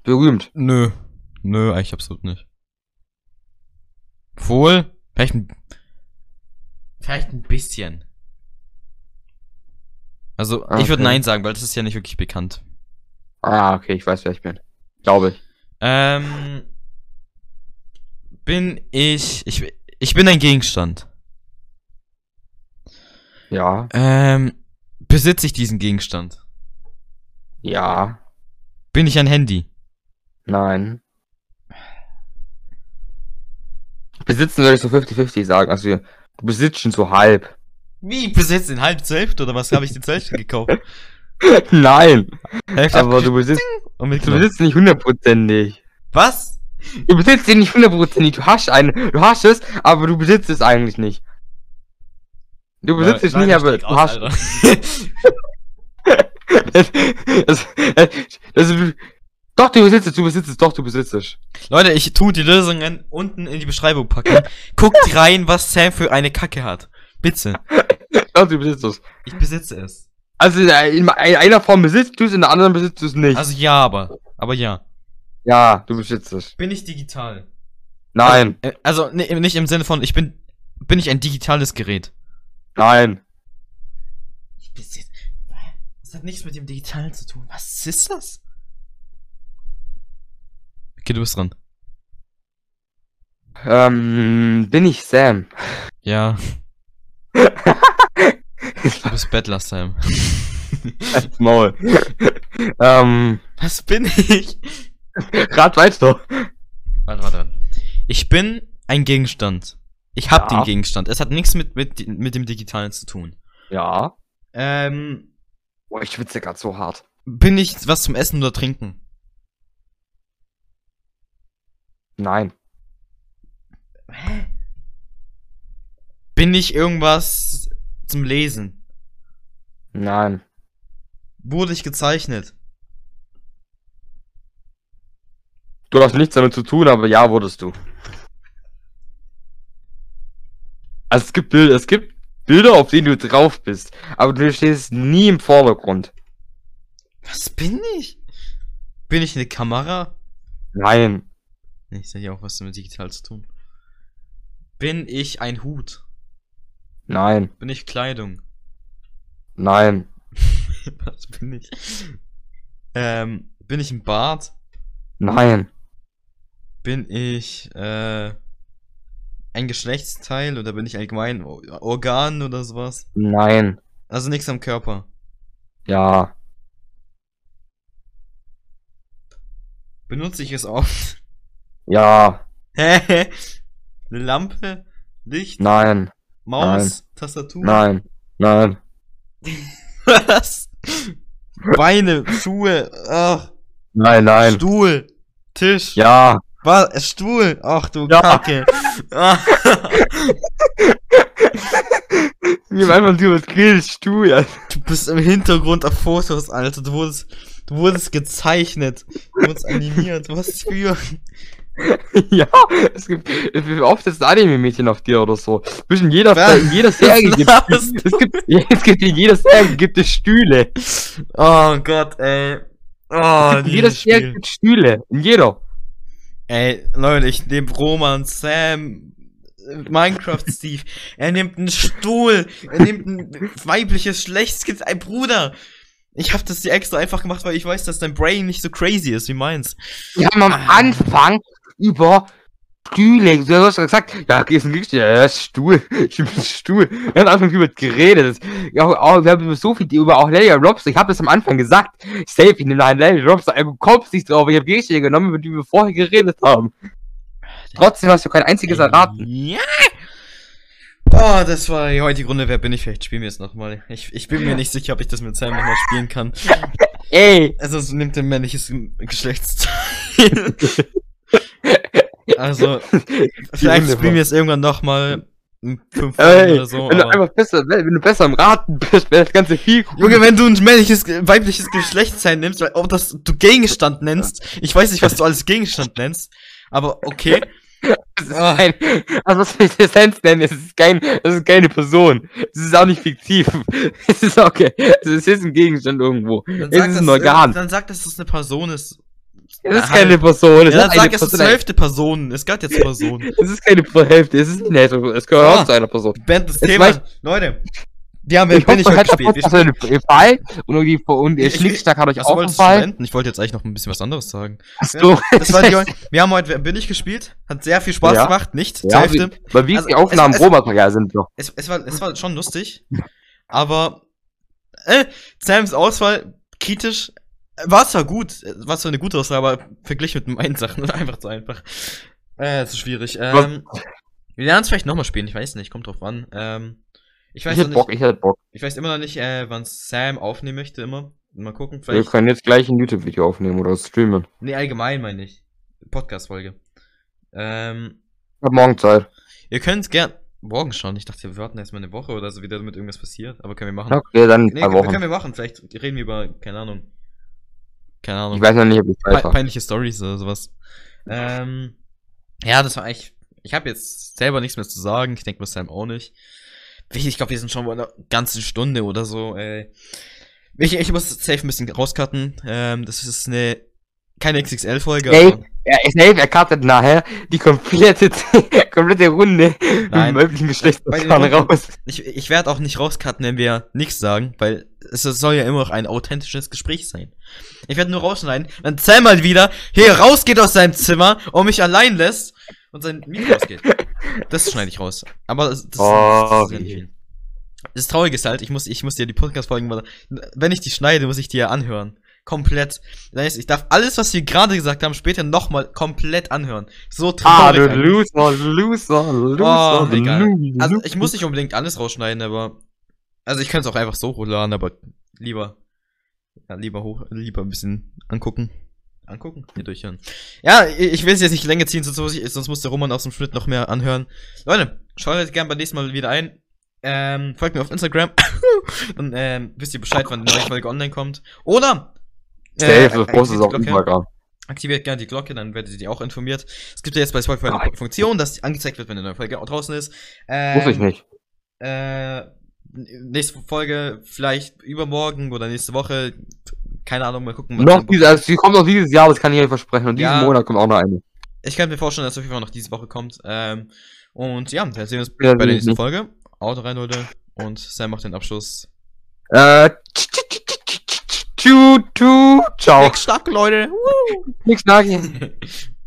[SPEAKER 1] Berühmt?
[SPEAKER 2] Nö. Nö, eigentlich absolut nicht. Wohl? Vielleicht ein, vielleicht ein bisschen. Also,
[SPEAKER 1] Ah,
[SPEAKER 2] ich würde
[SPEAKER 1] okay.
[SPEAKER 2] Nein sagen, weil das ist ja nicht wirklich bekannt.
[SPEAKER 1] Ah, okay, ich weiß, wer ich bin. Glaube ich.
[SPEAKER 2] Ähm, bin ich, ich, ich bin ein Gegenstand.
[SPEAKER 1] Ja.
[SPEAKER 2] Ähm, besitze ich diesen Gegenstand?
[SPEAKER 1] Ja.
[SPEAKER 2] Bin ich ein Handy?
[SPEAKER 1] Nein. Besitzen würde ich so 50-50 sagen. Also, du besitzt schon so halb.
[SPEAKER 2] Wie, besitzt den halb zur Hälfte oder was habe ich den zur Hälfte gekauft?
[SPEAKER 1] Nein.
[SPEAKER 2] Hälfte
[SPEAKER 1] Aber du besitzt,
[SPEAKER 2] und
[SPEAKER 1] du besitzt nicht hundertprozentig.
[SPEAKER 2] Was?
[SPEAKER 1] Du besitzt ihn nicht hundertprozentig. Du hast einen, du hast es, aber du besitzt es eigentlich nicht. Du besitzt es
[SPEAKER 2] Nein,
[SPEAKER 1] nicht,
[SPEAKER 2] ich
[SPEAKER 1] aber du
[SPEAKER 2] aus,
[SPEAKER 1] hast. Das, das, das, doch, du besitzt es, du besitzt es, doch, du besitzt es.
[SPEAKER 2] Leute, ich tu die Lösungen unten in die Beschreibung packen. Guckt rein, was Sam für eine Kacke hat. Bitte.
[SPEAKER 1] Doch, du besitzt es.
[SPEAKER 2] Ich besitze es.
[SPEAKER 1] Also in einer Form besitzt du es, in der anderen besitzt du es nicht.
[SPEAKER 2] Also ja, aber. Aber ja.
[SPEAKER 1] ja, du besitzt es.
[SPEAKER 2] Bin ich digital?
[SPEAKER 1] Nein,
[SPEAKER 2] Äh, Also ne, nicht im Sinne von, ich bin. Bin ich ein digitales Gerät?
[SPEAKER 1] Nein.
[SPEAKER 2] Ich besitze. Das hat nichts mit dem Digitalen zu tun. Was ist das? Okay, du bist dran.
[SPEAKER 1] Ähm, bin ich Sam?
[SPEAKER 2] Ja, du bist Bettler, Sam.
[SPEAKER 1] Als Maul. ähm,
[SPEAKER 2] Was bin ich?
[SPEAKER 1] rat weiter.
[SPEAKER 2] Warte, warte, warte. Ich bin ein Gegenstand. Ich hab
[SPEAKER 1] Ja.
[SPEAKER 2] den Gegenstand. Es hat nichts mit, mit, mit dem Digitalen zu tun.
[SPEAKER 1] Ja.
[SPEAKER 2] Ähm,
[SPEAKER 1] Boah, ich schwitze grad so hart.
[SPEAKER 2] bin ich was zum Essen oder Trinken?
[SPEAKER 1] Nein.
[SPEAKER 2] Bin ich irgendwas zum Lesen?
[SPEAKER 1] Nein.
[SPEAKER 2] Wurde ich gezeichnet?
[SPEAKER 1] Du hast nichts damit zu tun, aber ja, wurdest du. Also es gibt Bilder, es gibt Bilder, auf denen du drauf bist, aber du stehst nie im Vordergrund.
[SPEAKER 2] Was bin ich? Bin ich eine Kamera?
[SPEAKER 1] Nein.
[SPEAKER 2] Nee, Ich sag ja auch was mit digital zu tun. Bin ich ein Hut?
[SPEAKER 1] Nein.
[SPEAKER 2] Bin ich Kleidung?
[SPEAKER 1] Nein.
[SPEAKER 2] was bin ich? Ähm, bin ich ein Bart?
[SPEAKER 1] Nein.
[SPEAKER 2] Bin ich äh, ein Geschlechtsteil oder bin ich allgemein Organ oder sowas?
[SPEAKER 1] Nein.
[SPEAKER 2] Also nichts am Körper.
[SPEAKER 1] Ja.
[SPEAKER 2] Benutze ich es oft?
[SPEAKER 1] Ja.
[SPEAKER 2] Hä? Eine Lampe? Licht?
[SPEAKER 1] Nein.
[SPEAKER 2] Maus? Tastatur?
[SPEAKER 1] Nein. Nein.
[SPEAKER 2] Was? Beine, Schuhe, ach,
[SPEAKER 1] Nein, nein.
[SPEAKER 2] Stuhl, Tisch,
[SPEAKER 1] Ja.
[SPEAKER 2] Was, Stuhl, ach du
[SPEAKER 1] Ja.
[SPEAKER 2] Kacke.
[SPEAKER 1] Wir haben einfach nur was redest du ja.
[SPEAKER 2] Du bist im Hintergrund auf Fotos, Alter. Du wurdest, du wurdest gezeichnet. Du wurdest animiert. Was für.
[SPEAKER 1] ja, es gibt wie oft ist ein Anime-Mädchen auf dir oder so. Zwischen jeder, in jeder Serie gibt es gibt, es gibt in jeder Serie gibt es Stühle.
[SPEAKER 2] Oh Gott, ey. Oh,
[SPEAKER 1] in jeder Serie gibt es Stühle. In jeder.
[SPEAKER 2] Ey, Leute, ich nehme Roman, Sam, Minecraft Steve. Er nimmt einen Stuhl. Er nimmt ein weibliches Schlechtskind. Ein Bruder. Ich hab das dir extra einfach gemacht, weil ich weiß, dass dein Brain nicht so crazy ist wie meins.
[SPEAKER 1] Wir haben am
[SPEAKER 2] Ah.
[SPEAKER 1] Anfang über Stühle. Du hast gesagt, ja, gehst du nicht, ja, ist Stuhl. Ich bin Stuhl. Wir haben am Anfang über geredet. Ja, auch, wir haben über so viel über auch Larry Robs. Ich habe das am Anfang gesagt. Safe, ich nehme einen Larry Robs. Du kommst nicht drauf. Ich habe Gegenstände genommen, über die wir vorher geredet haben. Trotzdem hast du kein einziges erraten.
[SPEAKER 2] Ja. Oh, das war die heutige Runde. Wer bin ich? Vielleicht spielen wir es nochmal. Ich, ich bin mir nicht sicher, ob ich das mit Sam nochmal spielen kann.
[SPEAKER 1] Ey!
[SPEAKER 2] Also, es nimmt ein männliches Geschlechtsteil. also, vielleicht spielen wir es irgendwann nochmal.
[SPEAKER 1] Fünf Ey, oder so. Wenn du einfach besser, wenn du besser im Raten bist, wäre das Ganze viel
[SPEAKER 2] cooler. Junge, wenn du ein männliches, weibliches Geschlechtsteil nimmst, weil, ob das du Gegenstand nennst, ich weiß nicht, was du alles Gegenstand nennst, aber okay.
[SPEAKER 1] Ist kein, also was will ich Essenz nennen? Es ist kein, es ist keine Person. Es ist auch nicht fiktiv. Es ist okay. Es ist ein Gegenstand irgendwo. Dann es ist ein Organ.
[SPEAKER 2] Dann sagt, dass es eine Person ist.
[SPEAKER 1] Es ist keine Person.
[SPEAKER 2] Es ja, dann sag, ist eine Hälfte Person. Es gehört jetzt Person.
[SPEAKER 1] es ist keine Hälfte. Es ist nicht Hälfte. Es gehört auch zu einer Person.
[SPEAKER 2] Band das Thema. Leute, die haben ich bin ich heute gespielt. Ich
[SPEAKER 1] einen Fall und irgendwie und der Schnickschnack hat euch auch gefallen.
[SPEAKER 2] Ich wollte jetzt eigentlich noch ein bisschen was anderes sagen.
[SPEAKER 1] Achso.
[SPEAKER 2] Das war die, wir haben heute bin ich gespielt, hat sehr viel Spaß ja. gemacht, nicht
[SPEAKER 1] ja, Hälfte. Weil wie also, die Aufnahmen Roboter sind doch.
[SPEAKER 2] Es, es war es war schon lustig, aber äh, Sams Auswahl kritisch war zwar gut, war zwar eine gute Auswahl, aber verglichen mit meinen Sachen einfach zu einfach. Äh, ist schwierig. Ähm, wir lernen es vielleicht nochmal spielen, ich weiß nicht, kommt drauf an. Ähm, ich weiß
[SPEAKER 1] ich hätte Bock, ich hätte Bock.
[SPEAKER 2] Ich weiß immer noch nicht, äh, wann Sam aufnehmen möchte, immer. Mal gucken,
[SPEAKER 1] vielleicht. Wir können jetzt gleich ein YouTube-Video aufnehmen oder streamen.
[SPEAKER 2] Nee, allgemein meine ich. Podcast-Folge. Ähm.
[SPEAKER 1] Ich hab morgen Zeit.
[SPEAKER 2] Ihr könnt gern. Morgen schon. Ich dachte, wir warten erstmal eine Woche oder so, wieder damit irgendwas passiert. Aber können wir machen.
[SPEAKER 1] Okay, dann
[SPEAKER 2] nee, zwei Wochen. können wir machen. Vielleicht reden wir über, keine Ahnung. Keine Ahnung.
[SPEAKER 1] Ich weiß noch nicht, ob ich
[SPEAKER 2] Zeit Pe Peinliche Stories oder sowas. Ähm. Ja, das war eigentlich. Ich habe jetzt selber nichts mehr zu sagen. Ich denke, mit Sam auch nicht. Ich glaube, wir sind schon bei einer ganzen Stunde oder so. Ey. Ich, ich muss safe ein bisschen rauscutten. Ähm, das ist eine keine XXL-Folge.
[SPEAKER 1] Ey, ja, safe, er cuttet nachher die komplette, komplette Runde
[SPEAKER 2] Nein. im weiblichen Geschlechtsorgan raus. Ich, ich werde auch nicht rauscutten, wenn wir nichts sagen, weil es soll ja immer noch ein authentisches Gespräch sein. Ich werde nur rausschneiden, wenn Sam mal wieder hier rausgeht aus seinem Zimmer und mich allein lässt und sein Mikro ausgeht. Das schneide ich raus. Aber das, das,
[SPEAKER 1] oh, das ist ja nicht viel.
[SPEAKER 2] Das Traurige ist halt, ich muss, ich muss dir die Podcast-Folgen, wenn ich die schneide, muss ich die ja anhören. Komplett. Das heißt, ich darf alles, was wir gerade gesagt haben, später nochmal komplett anhören. So
[SPEAKER 1] traurig. Ah, du Loser, Loser, Loser,
[SPEAKER 2] oh, egal. Also, ich muss nicht unbedingt alles rausschneiden, aber. Also, ich kann es auch einfach so hochladen, aber lieber. Ja, lieber hoch, lieber ein bisschen angucken. Angucken? Hier durchhören. Ja, ich will es jetzt nicht länger ziehen, sonst muss, ich, sonst muss der Roman aus dem Schnitt noch mehr anhören. Leute, schaut gerne beim nächsten Mal wieder ein. Ähm, folgt mir auf Instagram. Dann ähm, wisst ihr Bescheid, wann die neue Folge online kommt. Oder
[SPEAKER 1] Safe, post es auf Instagram.
[SPEAKER 2] Aktiviert gerne die Glocke, dann werdet ihr auch informiert. Es gibt ja jetzt bei Spotify eine Funktion, dass angezeigt wird, wenn eine neue Folge draußen ist.
[SPEAKER 1] Ähm, Muss ich nicht.
[SPEAKER 2] Äh, nächste Folge vielleicht übermorgen oder nächste Woche keine Ahnung, mal gucken.
[SPEAKER 1] Noch diese, also sie kommt noch dieses Jahr, das kann ich euch versprechen. Und diesen ja, Monat kommt auch noch eine.
[SPEAKER 2] Ich kann mir vorstellen, dass auf jeden Fall noch diese Woche kommt. Ähm, und ja, dann sehen wir uns ja, bei der nächsten Folge. Auto rein, Leute. Und Sam macht den Abschluss.
[SPEAKER 1] Äh, tschu, tschu, ciao.
[SPEAKER 2] Nick Schnack, Leute.
[SPEAKER 1] Nick Schnack.